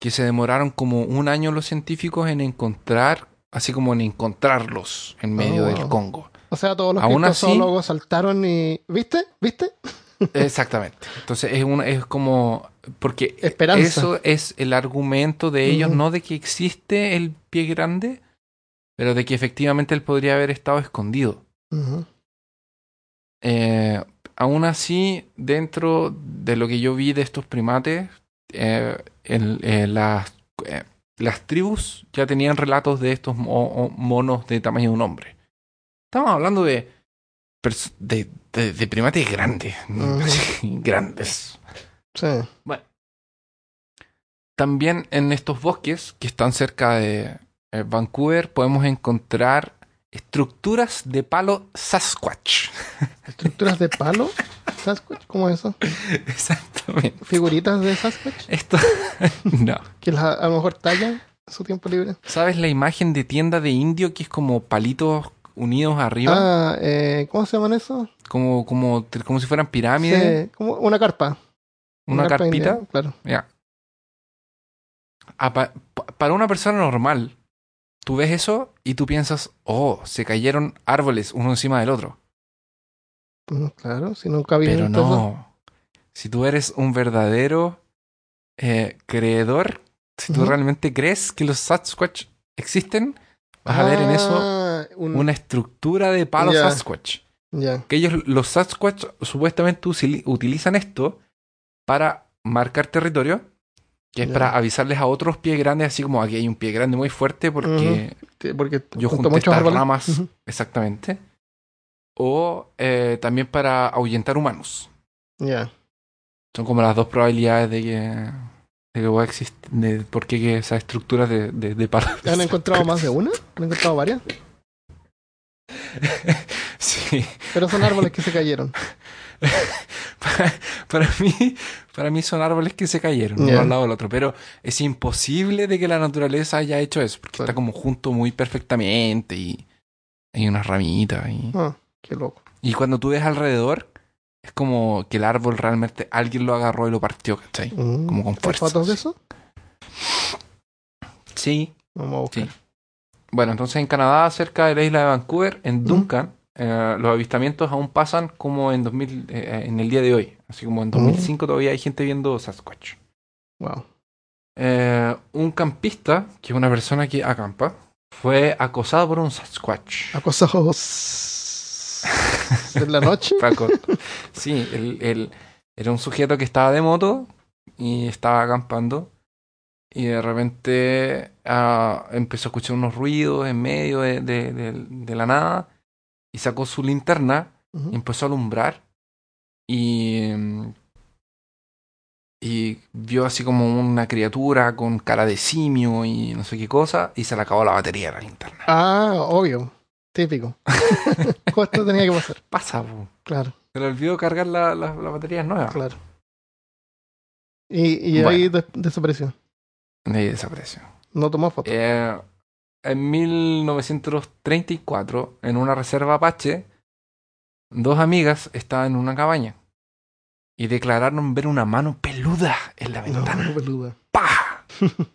que se demoraron como un año los científicos en encontrar, así como en encontrarlos en medio Oh, del. Congo. O sea, todos los criptozoólogos saltaron y. ¿Viste? ¿Viste? Exactamente. Entonces es una, es como porque Esperanza. eso es el argumento de ellos, no de que existe el pie grande, pero de que efectivamente él podría haber estado escondido. Eh, aún así, dentro de lo que yo vi de estos primates, eh, el- eh, las, las tribus ya tenían relatos de estos mo- monos de tamaño de un hombre. Estamos hablando de, de, de- de primates grandes. Grandes. Sí. También en estos bosques que están cerca de eh, Vancouver podemos encontrar estructuras de palo Sasquatch. ¿Estructuras de palo? ¿Sasquatch? ¿Cómo es eso? Exactamente. ¿Figuritas de Sasquatch? Esto. no. Que las- a lo mejor tallan en su tiempo libre. ¿Sabes la imagen de tienda de indio que es como palitos unidos arriba? Ah, eh, ¿cómo se llaman eso? Como, como, como si fueran pirámides. Sí, como una carpa. una carpa carpita. india, Claro. Ya. Ah, pa- para una persona normal, tú ves eso y tú piensas, oh, se cayeron árboles uno encima del otro. Mm, Claro, si nunca había Pero no. Si tú eres un verdadero eh, creedor, si tú realmente crees que los Sasquatch existen, vas a ver en eso Ah, un- una estructura de palo Ya. Sasquatch. Ya. Que ellos, los Sasquatch, supuestamente utilizan esto para marcar territorio, que es para avisarles a otros pies grandes, así como aquí hay un pie grande muy fuerte porque Porque yo junto junté a muchos estas árboles. ramas, exactamente. O eh, también para ahuyentar humanos. Ya. Son como las dos probabilidades de que, de que pueda existir, de por qué esas estructuras de, de, de. ¿Han encontrado más de una? ¿Han encontrado varias? Sí. Pero son árboles que se cayeron. para, para mí, para mí son árboles que se cayeron uno al lado del otro, pero es imposible de que la naturaleza haya hecho eso, porque Claro. está como junto muy perfectamente y hay unas ramitas. Y, Ah, qué loco. y cuando tú ves alrededor, es como que el árbol realmente alguien lo agarró y lo partió, ¿cachai? Mm. Como con ¿Hay fuerza. fotos de eso? Sí, Vamos a buscar. Sí. Bueno, entonces en Canadá, cerca de la isla de Vancouver, en. Duncan, eh, los avistamientos aún pasan como en 2000, eh, en el día de hoy. Así como en Ujú. 2005 todavía hay gente viendo Sasquatch. Wow. Eh, un campista, que es una persona que acampa, fue acosado por un Sasquatch. Acosados de la noche. Sí, él, él era un sujeto que estaba de moto y estaba acampando. Y de repente ah, empezó a escuchar unos ruidos en medio de, de- de- de la nada. Y sacó su linterna y empezó a alumbrar. Y, y vio así como una criatura con cara de simio y no sé qué cosa. Y se le acabó la batería de la linterna. Ah, obvio. Típico. Justo tenía que pasar. Pasa, po. Claro, Se le olvidó cargar la, la, la batería nueva. claro. Y, y Bueno. ahí des- desapareció. Y desapareció. No tomó foto. Eh, en 1934, en una reserva apache, dos amigas estaban en una cabaña y declararon ver una mano peluda en la No, ventana. peluda. ¡Pah!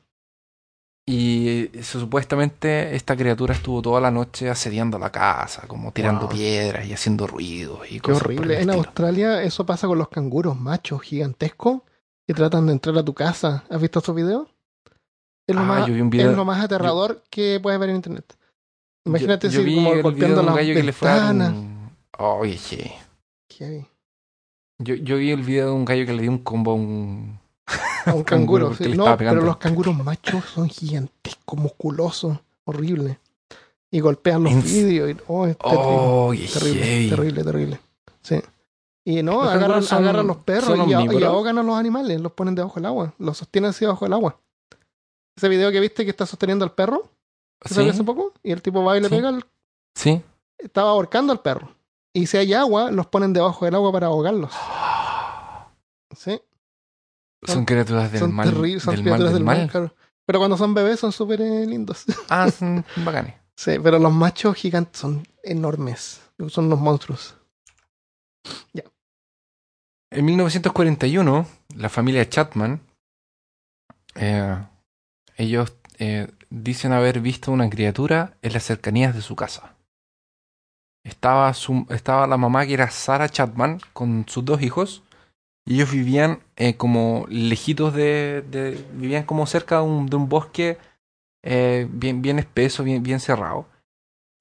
Y supuestamente esta criatura estuvo toda la noche asediando la casa, como tirando Wow. piedras y haciendo ruidos y Qué cosas horrible. En estilo. Australia eso pasa con los canguros machos gigantescos que tratan de entrar a tu casa. ¿Has visto esos videos? Es lo, Ah, más, yo vi un video- es lo más aterrador que puedes ver en internet. Imagínate Yo- yo si vi como el golpeando video de un las gallo que le fue a dar ventanas. un- Oye, che. Qué- Yo, yo vi el video de un gallo que le dio un combo a un... A un canguro sí. No, pero los canguros machos son gigantescos, musculosos, horribles. Y golpean los vidrios. y- oh, es terrible. Terrible, terrible, terrible. Sí. Y no, Los agarran, canguros son- agarran los perros y, y ahogan a los animales, los ponen debajo del agua, los sostienen así debajo del agua. Ese video que viste que está sosteniendo al perro, que salió hace ¿Sí? poco, y el tipo va y le Sí. pega, al- ¿Sí? estaba ahorcando al perro. Y si hay agua, los ponen debajo del agua para ahogarlos. Sí, Son criaturas del son mal. son del mal, criaturas del del mal, mal. claro. Pero cuando son bebés son súper eh, lindos. Ah, son bacanes. Sí, pero los machos gigantes son enormes. Son unos monstruos. En 1941, la familia Chapman, eh, ellos eh, dicen haber visto una criatura en las cercanías de su casa. Estaba, su- estaba la mamá que era Sarah Chapman con sus dos hijos y ellos vivían eh, como lejitos de, vivían como cerca de un, de un bosque eh, bien, bien espeso, bien, bien cerrado.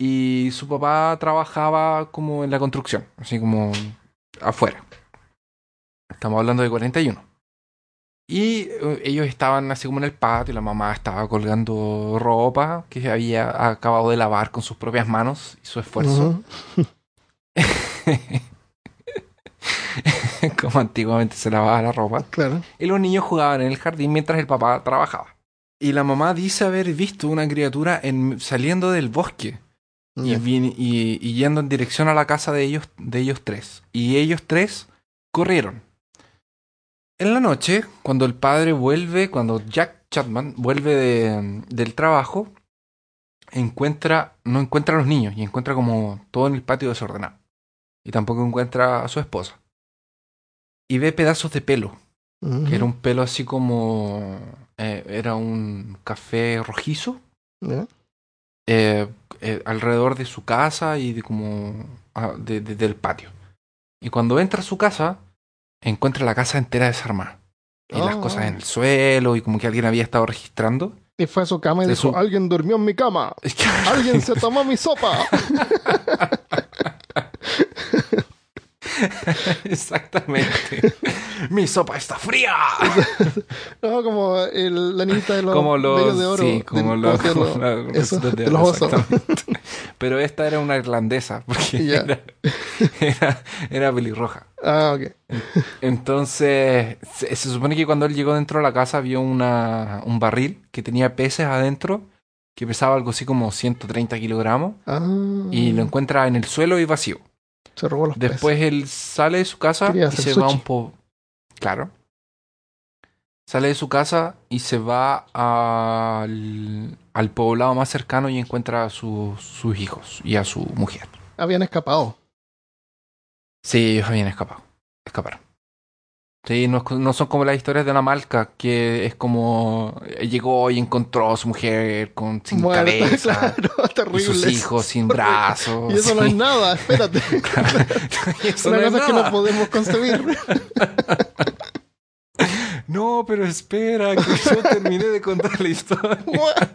Y su papá trabajaba como en la construcción, así como afuera. Estamos hablando de 41. Y eh, ellos estaban así como en el patio, y la mamá estaba colgando ropa que había acabado de lavar con sus propias manos y su esfuerzo. Como antiguamente se lavaba la ropa. Claro. Y los niños jugaban en el jardín mientras el papá trabajaba. Y la mamá dice haber visto una criatura en, saliendo del bosque y, y- y yendo en dirección a la casa de ellos, de ellos tres. Y ellos tres corrieron. En la noche, cuando el padre vuelve, cuando Jack Chapman vuelve de- del trabajo, encuentra, no encuentra a los niños y encuentra como todo en el patio desordenado. Y tampoco encuentra a su esposa. Y ve pedazos de pelo que era un pelo así como eh, era un café rojizo eh, eh, alrededor de su casa y de como ah, de- de- del patio y cuando entra a su casa encuentra la casa entera desarmada y las Oh. cosas en el suelo y como que alguien había estado registrando Y fue a su cama y De dijo, su- alguien durmió en mi cama. Alguien se tomó mi sopa. exactamente mi sopa está fría No, como el- la niñita de los como los de oro. sí como del- los, de de los osos. pero esta era una irlandesa porque era, era era pelirroja Ah, ok. entonces se, se supone que cuando él llegó dentro de la casa vio una un barril que tenía peces adentro que pesaba algo así como 130 kilogramos Ah, y lo encuentra en el suelo y vacío se robó los Después él sale de su casa Quería y se va un po... Claro. Sale de su casa y se va al, al poblado más cercano y encuentra a su- sus hijos y a su mujer. Habían escapado. Sí, ellos habían escapado. Escaparon. Sí, no, no son como las historias de la malca, que es como eh, llegó y encontró a su mujer con sin Muerta, cabeza claro, y terrible. sus hijos sin brazos. Y eso no es nada, espérate. Y eso Una no es cosa que no podemos concebir. No, pero espera, que yo terminé de contar la historia. What?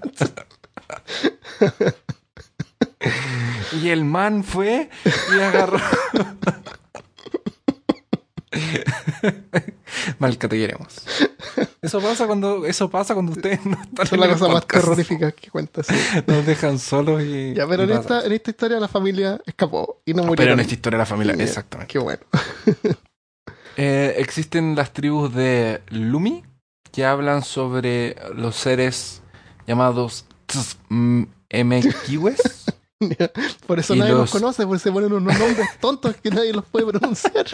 Y el man fue y agarró. Malca, te queremos. Eso pasa cuando, eso pasa cuando ustedes no están es en la cosa más terrorífica que cuentas. sí. Nos dejan solos y. Ya, pero y en esta, en esta historia la familia escapó y no Pero murieron. en esta historia la familia, exactamente. Qué bueno. Eh, existen las tribus de Lumi que hablan sobre los seres llamados Mkiwes. Por eso nadie los... los- conoce, porque se ponen unos nombres tontos que nadie los puede pronunciar.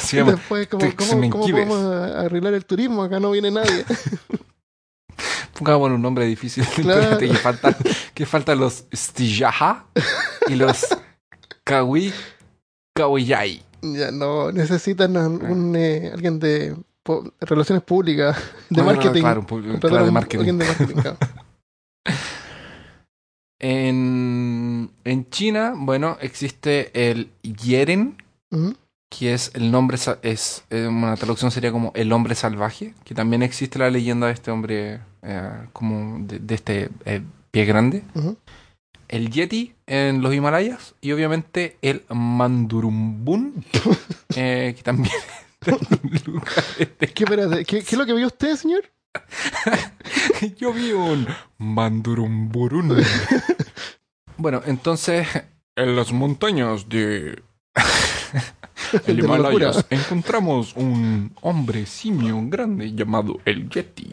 Se llama Después, ¿cómo, cómo, cómo podemos arreglar el turismo? Acá no viene nadie. Pongamos un nombre difícil. Claro. que faltan, que faltan los Stijaha y los Kawi Kawiyai. Ya no necesitan a un, eh, alguien de po- relaciones públicas, de Bueno, marketing. Claro, un de marketing. alguien de marketing, claro. En, en China, bueno, existe el Yeren, que es el nombre, es eh, una traducción sería como el hombre salvaje, que también existe la leyenda de este hombre, eh, como de, de este eh, pie grande. El Yeti en los Himalayas y obviamente el Mandurumbun, eh, que también este- ¿Qué, espérate, ¿qué, qué es lo que vio usted, señor? Yo vi un Mandurumburun. bueno, entonces, en las montañas de el De. Himalayas encontramos un hombre simio grande llamado el Yeti.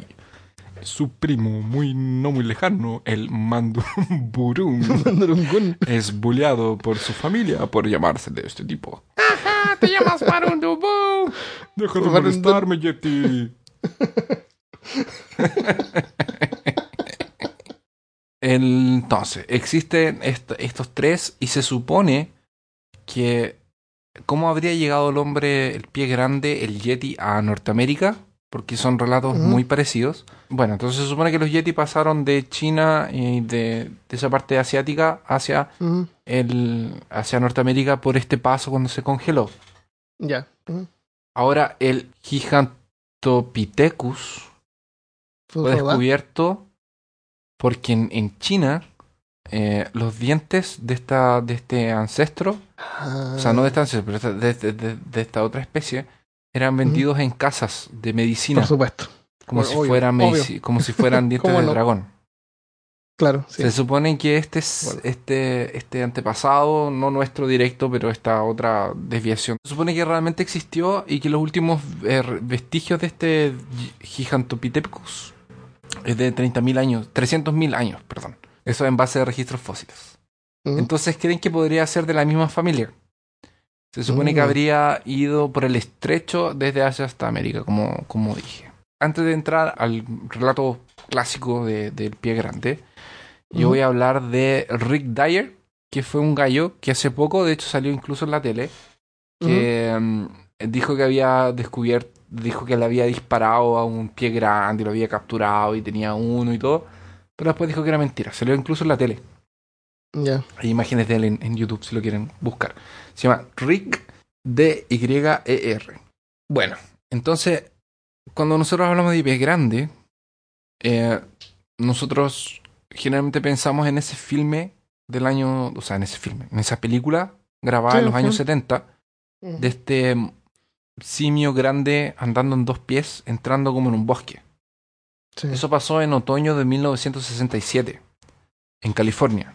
Su primo, muy no muy lejano, el Mandurumburun, es bulleado por su familia por llamarse de este tipo. ¡Ajá! ¡Te llamas Marundubu! ¡Deja de molestarme, Yeti! Entonces, existen est- estos tres y se supone que cómo habría llegado el hombre, el pie grande, el Yeti a Norteamérica, porque son relatos muy parecidos. Bueno, entonces se supone que los Yeti pasaron de China y de, de esa parte asiática hacia, el, hacia Norteamérica por este paso cuando se congeló. Ya. Ahora el Gigantopithecus fue ¿Fue descubierto porque en, en China eh, los dientes de esta de este ancestro, Ah, o sea, no de este ancestro, pero esta- de, de- de- de esta otra especie, eran vendidos en casas de medicina, Por supuesto. como, Bueno, si obvio, como si fueran dientes ¿Cómo de no? dragón. Claro, sí. Se supone que este es Bueno. este, este antepasado, no nuestro directo, pero esta otra desviación. Se supone que realmente existió y que los últimos eh, vestigios de este Gigantopithecus es de 30.000 años, 300.000 años, perdón. Eso en base de registros fósiles. Ujú. Entonces creen que podría ser de la misma familia. Se supone que Mm. habría ido por el estrecho desde Asia hasta América, como, como dije. Antes de entrar al relato clásico de- del pie grande, yo Ujú. voy a hablar de Rick Dyer, que fue un gallo que hace poco, de hecho, salió incluso en la tele, que mm, dijo que había descubierto, dijo que le había disparado a un pie grande y lo había capturado y tenía uno y todo, pero después dijo que era mentira, salió incluso en la tele. Ya. Hay imágenes de él en, en YouTube si lo quieren buscar. Se llama Rick D-Y-E-R. Bueno, entonces, cuando nosotros hablamos de pies grande, eh, nosotros generalmente pensamos en ese filme del año, o sea, en ese filme, en esa película grabada Sí, en los años sí. 70, Ujú. de este mm, simio grande andando en dos pies, entrando como en un bosque. Sí. Eso pasó en otoño de 1967, en California.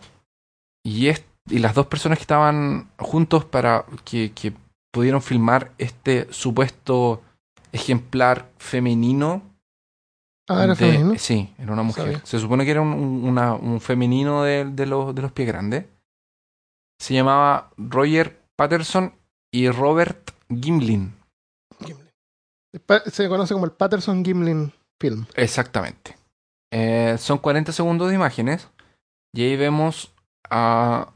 Y, es- y las dos personas que estaban juntos para que, que pudieron filmar este supuesto ejemplar femenino. Ah, era de- femenino. Sí, era una mujer. Sabía. Se supone que era un, un- una- un femenino de, de los, de los pies grandes. Se llamaba Roger Patterson y Robert. Gimlin. Se conoce como el Patterson Gimlin Film. Exactamente. Eh, son 40 segundos de imágenes y ahí vemos a,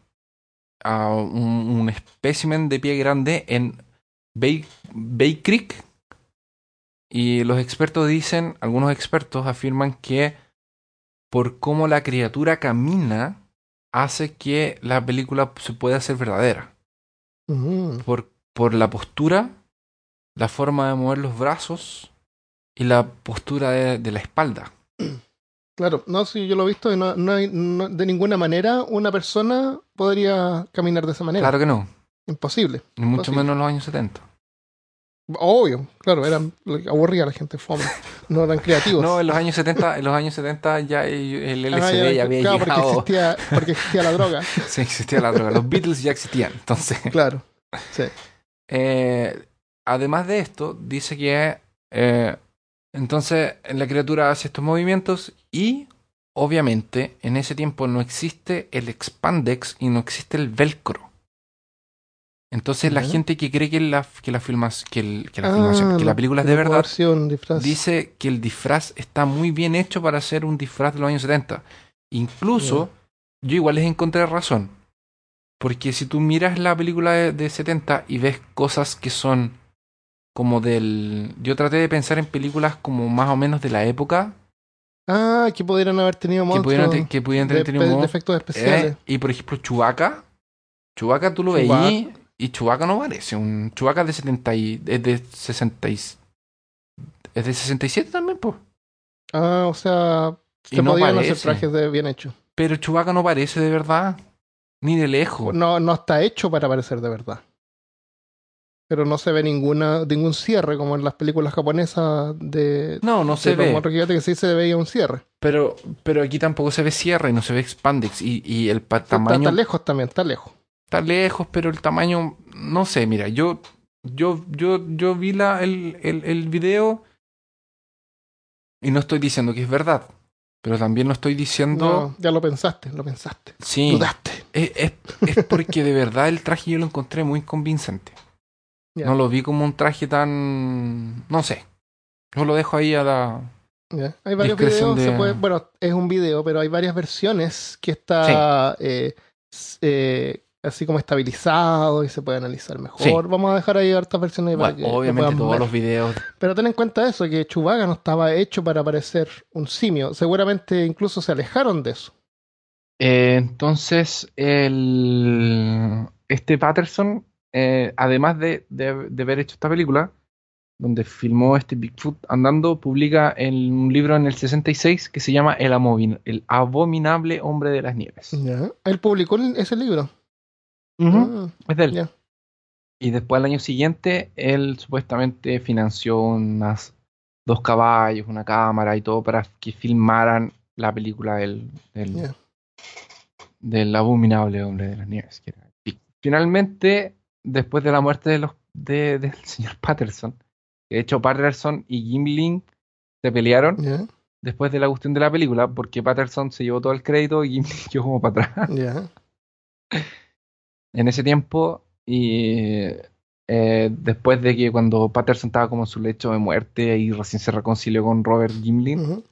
a un, un espécimen de pie grande en Bay, Bay Creek y los expertos dicen, algunos expertos afirman que por cómo la criatura camina hace que la película se pueda hacer verdadera. Ujú. Por, por la postura, la forma de mover los brazos y la postura de- de la espalda. Claro, no, sí, yo lo he visto y no, no hay, no- de ninguna manera una persona podría caminar de esa manera. Claro que no, Imposible. ni mucho menos en los años 70. Obvio, claro, eran aburrida la gente, fome. No eran creativos. No, en los años 70, en los años 70 ya el el Ah, LSD ya, había claro, porque llegado. existía, porque existía la droga. Sí, existía la droga. Los Beatles ya existían. Entonces, Claro. Sí. eh, además de esto, dice que eh, entonces la criatura hace estos movimientos y obviamente en ese tiempo no existe el expandex y no existe el velcro. Entonces la gente que cree que la, que la, filmas, que, el- que la Ah, filmación, que la película es de verdad, dice que el disfraz está muy bien hecho para ser un disfraz de los años 70. Incluso, yo igual les encontré razón. Porque si tú miras la película de, de 70 y ves cosas que son como del... Yo traté de pensar en películas como más o menos de la época Ah, que pudieran haber tenido que monstruos pudieran, te- que pudieran de, tener de modo- efectos eh, especiales. y por ejemplo, Chewbacca. Chewbacca tú lo veías y Chewbacca no parece. Un Chewbacca es de 70 y, es de 60 y- es de 67 también, pues. Ah, o sea, se no podían parece. hacer trajes de bien hechos. Pero Chewbacca no parece de verdad. Ni de lejos. No, no está hecho para parecer de verdad. Pero no se ve ninguna, ningún cierre como en las películas japonesas de, No, no se de ve. gigantes, que sí se veía un cierre. Pero, pero aquí tampoco se ve cierre y no se ve expandex. Y, y el pa- Está, tamaño está lejos también, está lejos. está lejos, pero el tamaño, no sé, mira, yo, yo, yo, yo vi la, el, el, el video y no estoy diciendo que es verdad, pero también no estoy diciendo, No, ya lo pensaste, lo pensaste. sí, Dudaste. es, es, es porque de verdad el traje yo lo encontré muy convincente. No lo vi como un traje tan, no sé, yo lo dejo ahí a la. Hay varios Discreción videos, se de- puede- bueno, es un video, pero hay varias versiones que está eh, eh, así como estabilizado y se puede analizar mejor. Sí. Vamos a dejar ahí hartas versiones para que obviamente todos ver. los videos, Pero ten en cuenta eso, que Chewbacca no estaba hecho para parecer un simio. Seguramente incluso se alejaron de eso. Eh, entonces, el, este Patterson, eh, además de, de- de haber hecho esta película, donde filmó este Bigfoot andando, publica en un libro en el 66 que se llama El, El Abominable Hombre de las Nieves. Ya. Él publicó el- ese libro. Ujú, Es de él. ya. Y después, al año siguiente, él supuestamente financió unas dos caballos, una cámara y todo para que filmaran la película del, del, abominable hombre de las nieves. que era. Finalmente, después de la muerte de los, de- del señor Patterson, de hecho Patterson y Gimli se pelearon después de la cuestión de la película, porque Patterson se llevó todo el crédito y Gimli quedó como para atrás en ese tiempo. Y eh, después de que cuando Patterson estaba como en su lecho de muerte y recién se reconcilió con Robert Gimli, Ujú.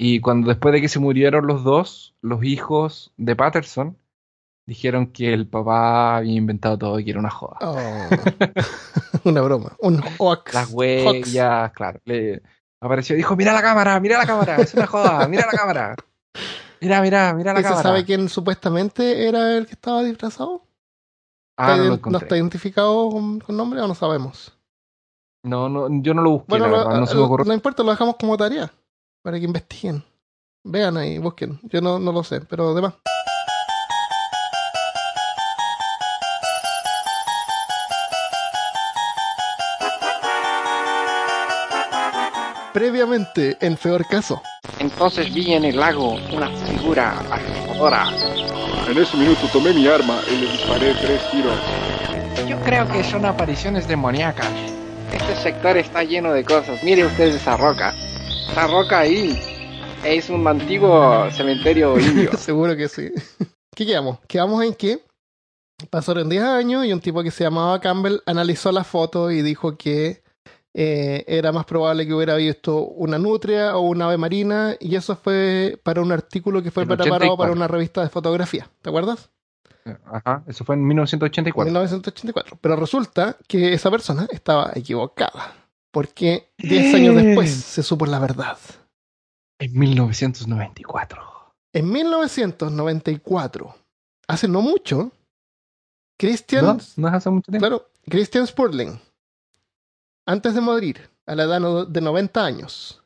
Y cuando después de que se murieron los dos, los hijos de Patterson dijeron que el papá había inventado todo y que era una joda. Oh. una broma. Un hoax. Las huellas, claro. Le apareció y dijo, mira la cámara, mira la cámara, es una joda, mira la cámara. Mira, mira, mira la ¿Y se cámara. sabe quién supuestamente era el que estaba disfrazado? Ah, no ¿Está lo ident- ¿No encontré. está identificado con, con nombre o no sabemos? No, no, yo no lo busqué, Bueno, la lo- verdad, no se me ocurrió. no importa, lo dejamos como tarea para que investiguen. Vean ahí, busquen. Yo no, no lo sé, pero demás. Previamente, en peor caso. Entonces vi en el lago una figura aterradora. En ese minuto tomé mi arma y le disparé tres tiros. Yo creo que son apariciones demoníacas. Este sector está lleno de cosas. Mire usted esa roca. Esa roca ahí es un antiguo cementerio indio. Seguro que sí. ¿Qué quedamos? Quedamos en que pasaron 10 años y un tipo que se llamaba Campbell analizó la foto y dijo que eh, era más probable que hubiera visto una nutria o una ave marina y eso fue para un artículo que fue preparado 84. para una revista de fotografía. ¿Te acuerdas? Ajá, eso fue en 1984. 1984. Pero resulta que esa persona estaba equivocada porque 10 años después se supo la verdad. En 1994. En 1994, hace no mucho, Christian ¿No? ¿No hace mucho tiempo? Claro, Christian Spurling, antes de morir, a la edad de 90 años,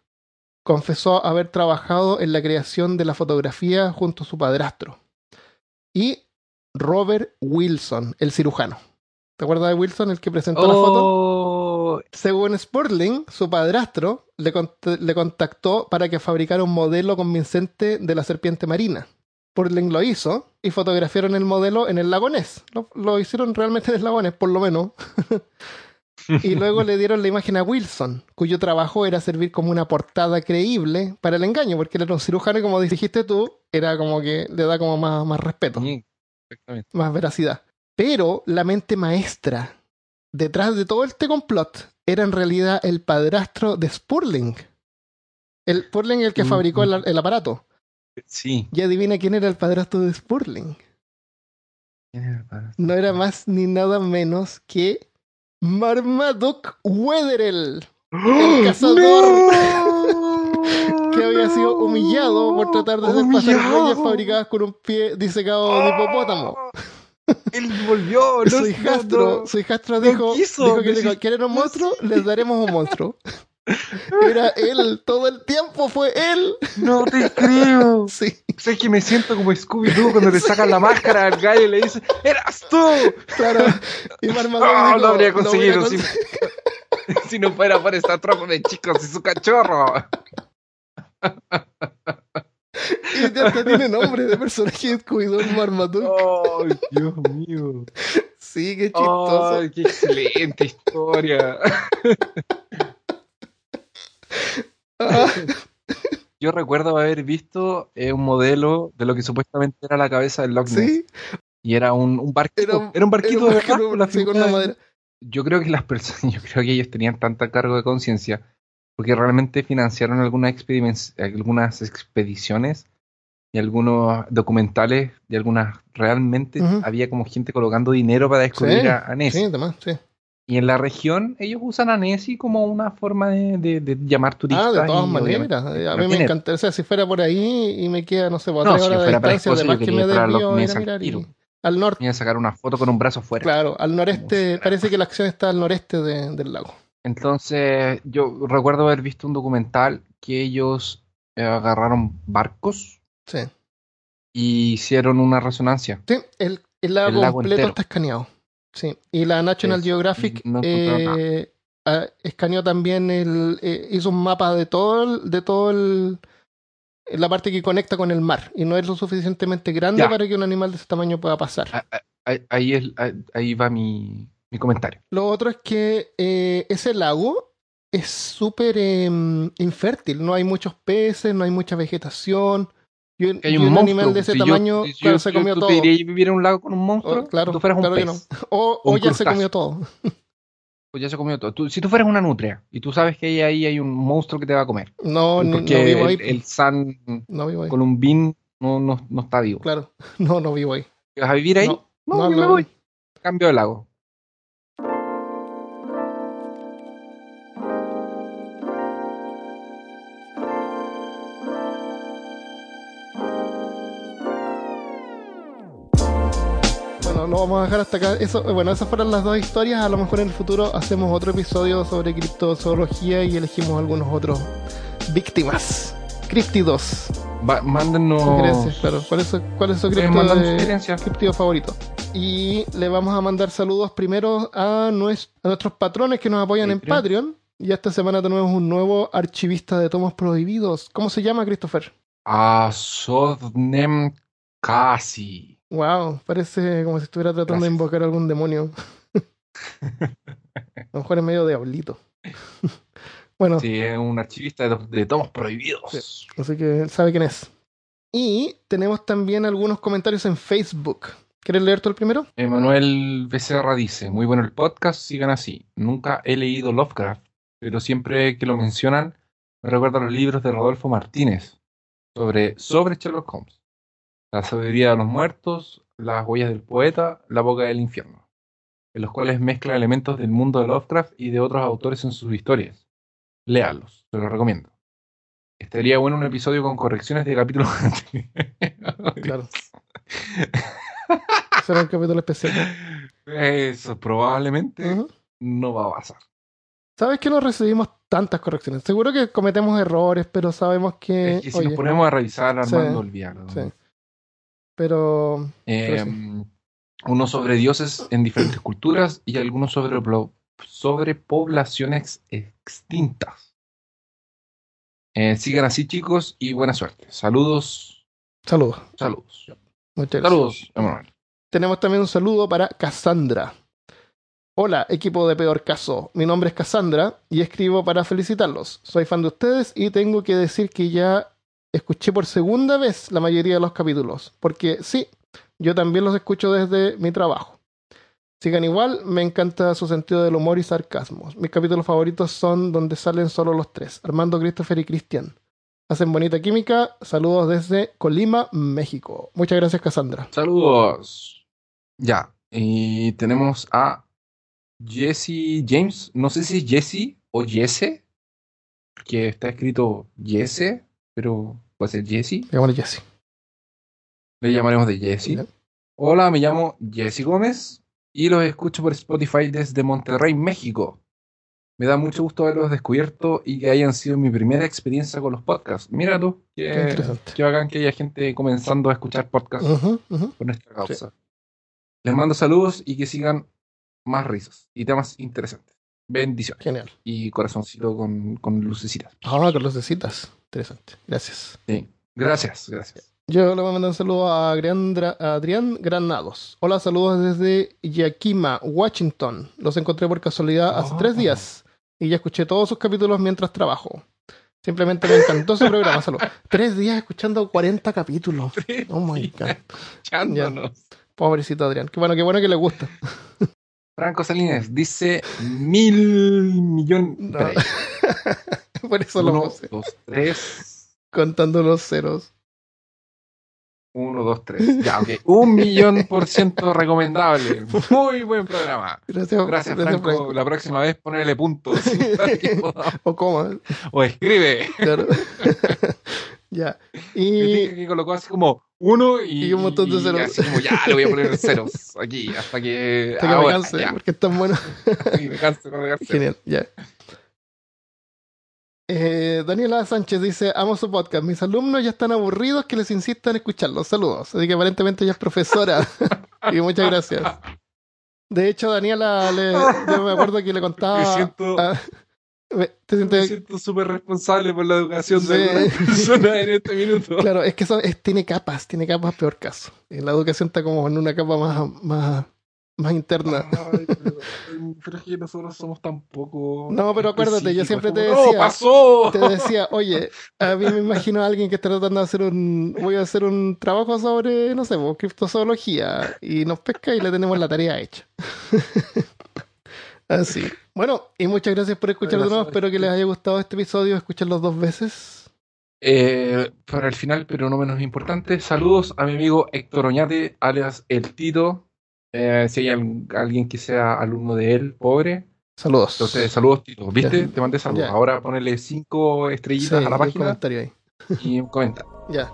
confesó haber trabajado en la creación de la fotografía junto a su padrastro. Y Robert Wilson, el cirujano. ¿Te acuerdas de Wilson, el que presentó la foto? Oh, Según Spurling, su padrastro le, cont- le contactó para que fabricara un modelo convincente de la serpiente marina. Spurling lo hizo y fotografiaron el modelo en el lago Ness. Lo, lo hicieron realmente en el lago Ness, por lo menos. y luego le dieron la imagen a Wilson, cuyo trabajo era servir como una portada creíble para el engaño, porque él era un cirujano y como dijiste tú, era como que le da como más, más respeto Sí, exactamente. más veracidad. Pero la mente maestra detrás de todo este complot era en realidad el padrastro de Spurling. El Spurling el que Mm. fabricó el, el aparato. Sí. Y adivina quién era el padrastro de Spurling. ¿Quién era el padre? No era más ni nada menos que Marmaduke Wetherell, el cazador que había sido humillado por tratar de hacer pasar huellas fabricadas con un pie disecado de hipopótamo. Él volvió. su hijastro, su hijastro dijo, dijo que no dijo, ¿quieren un monstruo? Les daremos un monstruo. Era él, todo el tiempo fue él. No te creo. Sí, Sé que me siento como Scooby-Doo cuando le sacan la máscara al gallo y le dice, ¡Eras tú! claro. Y Marmaduke Oh, dijo, lo habría "Lo voy a conseguido si, cons- si no fuera por esta tropa de chicos y su cachorro. Y ya hasta tiene nombre de personaje de Scooby-Doo, Marmaduke. ¡Ay, Dios mío! Sí, qué chistoso. ¡Ay, qué excelente historia! Yo recuerdo haber visto eh, un modelo de lo que supuestamente era la cabeza del Loch Ness. sí, Y era un, un barquito. Era Era, un- barquito era un de con la madera. Yo creo que las personas, yo creo que ellos tenían tanta cargo de conciencia porque realmente financiaron algunas, algunas expediciones y algunos documentales y algunas realmente había como gente colocando dinero para descubrir Sí, a, Nessie. Sí, además, sí. Y en la región ellos usan a Nessie como una forma de, de- de llamar turistas. Ah, de todas maneras. A mí me encantaría, o sea, si fuera por ahí y me queda, no sé, por No, tres si horas de distancia, además que me a desvío al mirar y- tiro. al norte. Iban a sacar una foto con un brazo fuera. Claro, al noreste, parece que la acción está al noreste de- del lago. Entonces, yo recuerdo haber visto un documental que ellos eh, agarraron barcos Sí. y hicieron una resonancia. Sí, el, el lago El lago completo entero. está escaneado. Sí. Y la National Es- Geographic no eh, ah, escaneó también el. eh, hizo un mapa de todo el, de todo el la parte que conecta con el mar. Y no es lo suficientemente grande Ya. para que un animal de ese tamaño pueda pasar. Ah, ah, Ahí, ahí es- ahí- ahí va mi, mi comentario. Lo otro es que eh, ese lago es súper em, infértil. No hay muchos peces, no hay mucha vegetación. Y, un- hay y un, un, monstruo. animal de ese Si tamaño, yo- claro, se yo- comió ¿tú todo. ¿Te irías a vivir en un lago con un monstruo? Oh, claro, tú fueras un claro que pez. no. O, O o ya se crustáceo. comió todo. Pues ya se comió todo. Tú- si tú fueras una nutria y tú sabes que ahí, ahí hay un monstruo que te va a comer. No, ni- no porque vivo ahí. el, el San No vivo ahí. Columbín no, no, no está vivo. Claro. No, no vivo ahí. ¿Vas a vivir ahí? No, No, no, yo me no. voy. Cambio de lago. Lo vamos a dejar hasta acá. Eso, bueno, esas fueron las dos historias. A lo mejor en el futuro hacemos otro episodio sobre criptozoología y elegimos algunos otros víctimas. Criptidos. Va- mándenos. Sugerencias, claro. ¿Cuál es su, cuál es su sugerencias. criptido favorito? Y le vamos a mandar saludos primero a, a nuestros patrones que nos apoyan en Patreon. Y esta semana tenemos un nuevo archivista de tomos prohibidos. ¿Cómo se llama, Christopher? A Sodnem Kasi. Wow, parece como si estuviera tratando de invocar a algún demonio. a lo mejor es medio diablito. bueno, Sí, es un archivista de, de tomos prohibidos. así que él sabe quién es. Y tenemos también algunos comentarios en Facebook. ¿Quieres leer tú el primero? Emanuel Becerra dice, muy bueno el podcast, sigan así. Nunca he leído Lovecraft, pero siempre que lo mencionan me recuerda a los libros de Rodolfo Martínez sobre, sobre Sherlock Holmes. La sabiduría de los muertos, las huellas del poeta, la boca del infierno, en los cuales mezcla elementos del mundo de Lovecraft y de otros autores en sus historias. Léalos, se los recomiendo. Estaría bueno un episodio con correcciones de capítulos. Claro. Será un capítulo especial. Eso probablemente no va a pasar. ¿Sabes que no recibimos tantas correcciones? Seguro que cometemos errores, pero sabemos que. es que si oye, nos ponemos a revisar, Armando, Sí, olvídalo. sí. Pero. Eh, pero Uno sobre dioses en diferentes culturas y algunos sobre, sobre poblaciones extintas. Eh, sigan así, chicos, y buena suerte. Saludos, Saludos. saludos. Muchas gracias. Saludos, Emanuel. Tenemos también un saludo para Cassandra. Hola, equipo de Peor Caso. Mi nombre es Cassandra y escribo para felicitarlos. Soy fan de ustedes y tengo que decir que ya escuché por segunda vez la mayoría de los capítulos. Porque sí, yo también los escucho desde mi trabajo. Sigan igual, me encanta su sentido del humor y sarcasmo. Mis capítulos favoritos son donde salen solo los tres, Armando, Christopher y Cristian. Hacen bonita química. Saludos desde Colima, México. Muchas gracias, Cassandra. Saludos. Ya. Y tenemos a Jesse James. No sé si es Jesse o Jesse. Que está escrito Jesse, pero puede ser Jesse. Llamémosle Jesse. Le llamaremos de Jesse. Hola, me llamo Jesse Gómez y los escucho por Spotify desde Monterrey, México. Me da mucho gusto haberlos descubierto y que hayan sido mi primera experiencia con los podcasts. Mira tú, Qué que, interesante. que hagan que haya gente comenzando a escuchar podcasts Ujú, ujú. por nuestra causa. Les mando saludos y que sigan más risas y temas interesantes. Bendiciones. Genial. Y corazoncito con, con lucecitas. Ah, con los de citas. Interesante. Gracias. Sí. Gracias, gracias. Yo le voy a mandar un saludo a Adrián, Granados. Hola, saludos desde Yakima, Washington. Los encontré por casualidad hace Oh. tres días y ya escuché todos sus capítulos mientras trabajo. Simplemente me encantó su programa. Saludos. Tres días escuchando 40 capítulos. Oh my god. Pobrecito Adrián. Qué bueno, qué bueno que le gusta. Franco Salines dice mil. No. Ahí. Por eso lo Uno, puse. dos, tres. Contando los ceros. Uno, dos, tres. Ya, ok. Un millón por ciento recomendable. Muy buen programa. Gracias, Gracias, Franco. La próxima vez ponele puntos. O coma, o escribe. claro. Ya. Y que colocó así como uno y, Y un montón de ceros. así como ya le voy a poner ceros aquí hasta que. hasta que me canse, ya. porque es tan bueno. Me. Genial, ya. Eh, Daniela Sánchez dice, amo su podcast. Mis alumnos ya están aburridos que les insistan en escucharlos. Saludos. Así que aparentemente ella es profesora. y muchas gracias. De hecho, Daniela, le, yo me acuerdo que le contaba... Me siento- a- ¿Te Me siento súper responsable por la educación Sí. de algunas personas en este minuto. Claro, es que eso es- tiene capas, tiene capas peor caso. Eh, La educación está como en una capa más, más, más interna. Ay, pero, pero es que nosotros somos tan poco. No, pero acuérdate, yo siempre te como, ¡No, decía- pasó! Te decía, oye, a mí me imagino a alguien que está tratando de hacer un, voy a hacer un trabajo sobre, no sé, criptozoología y nos pesca y le tenemos la tarea hecha. Así. Bueno, y muchas gracias por escuchar de nuevo. Espero que les haya gustado este episodio, escucharlos dos veces. Eh, para el final, pero no menos importante, saludos a mi amigo Héctor Oñate, alias El Tito. Eh, si hay al- alguien que sea alumno de él, pobre. Saludos. Entonces, saludos, Tito. ¿Viste? Ya. Te mandé saludos. Ya. Ahora ponele cinco Sí, estrellitas a la página comentario ahí. y un comentario. Ya.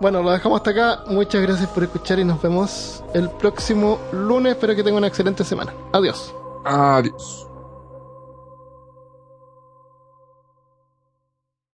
Bueno, lo dejamos hasta acá. Muchas gracias por escuchar y nos vemos el próximo lunes. Espero que tengan una excelente semana. Adiós. Adiós.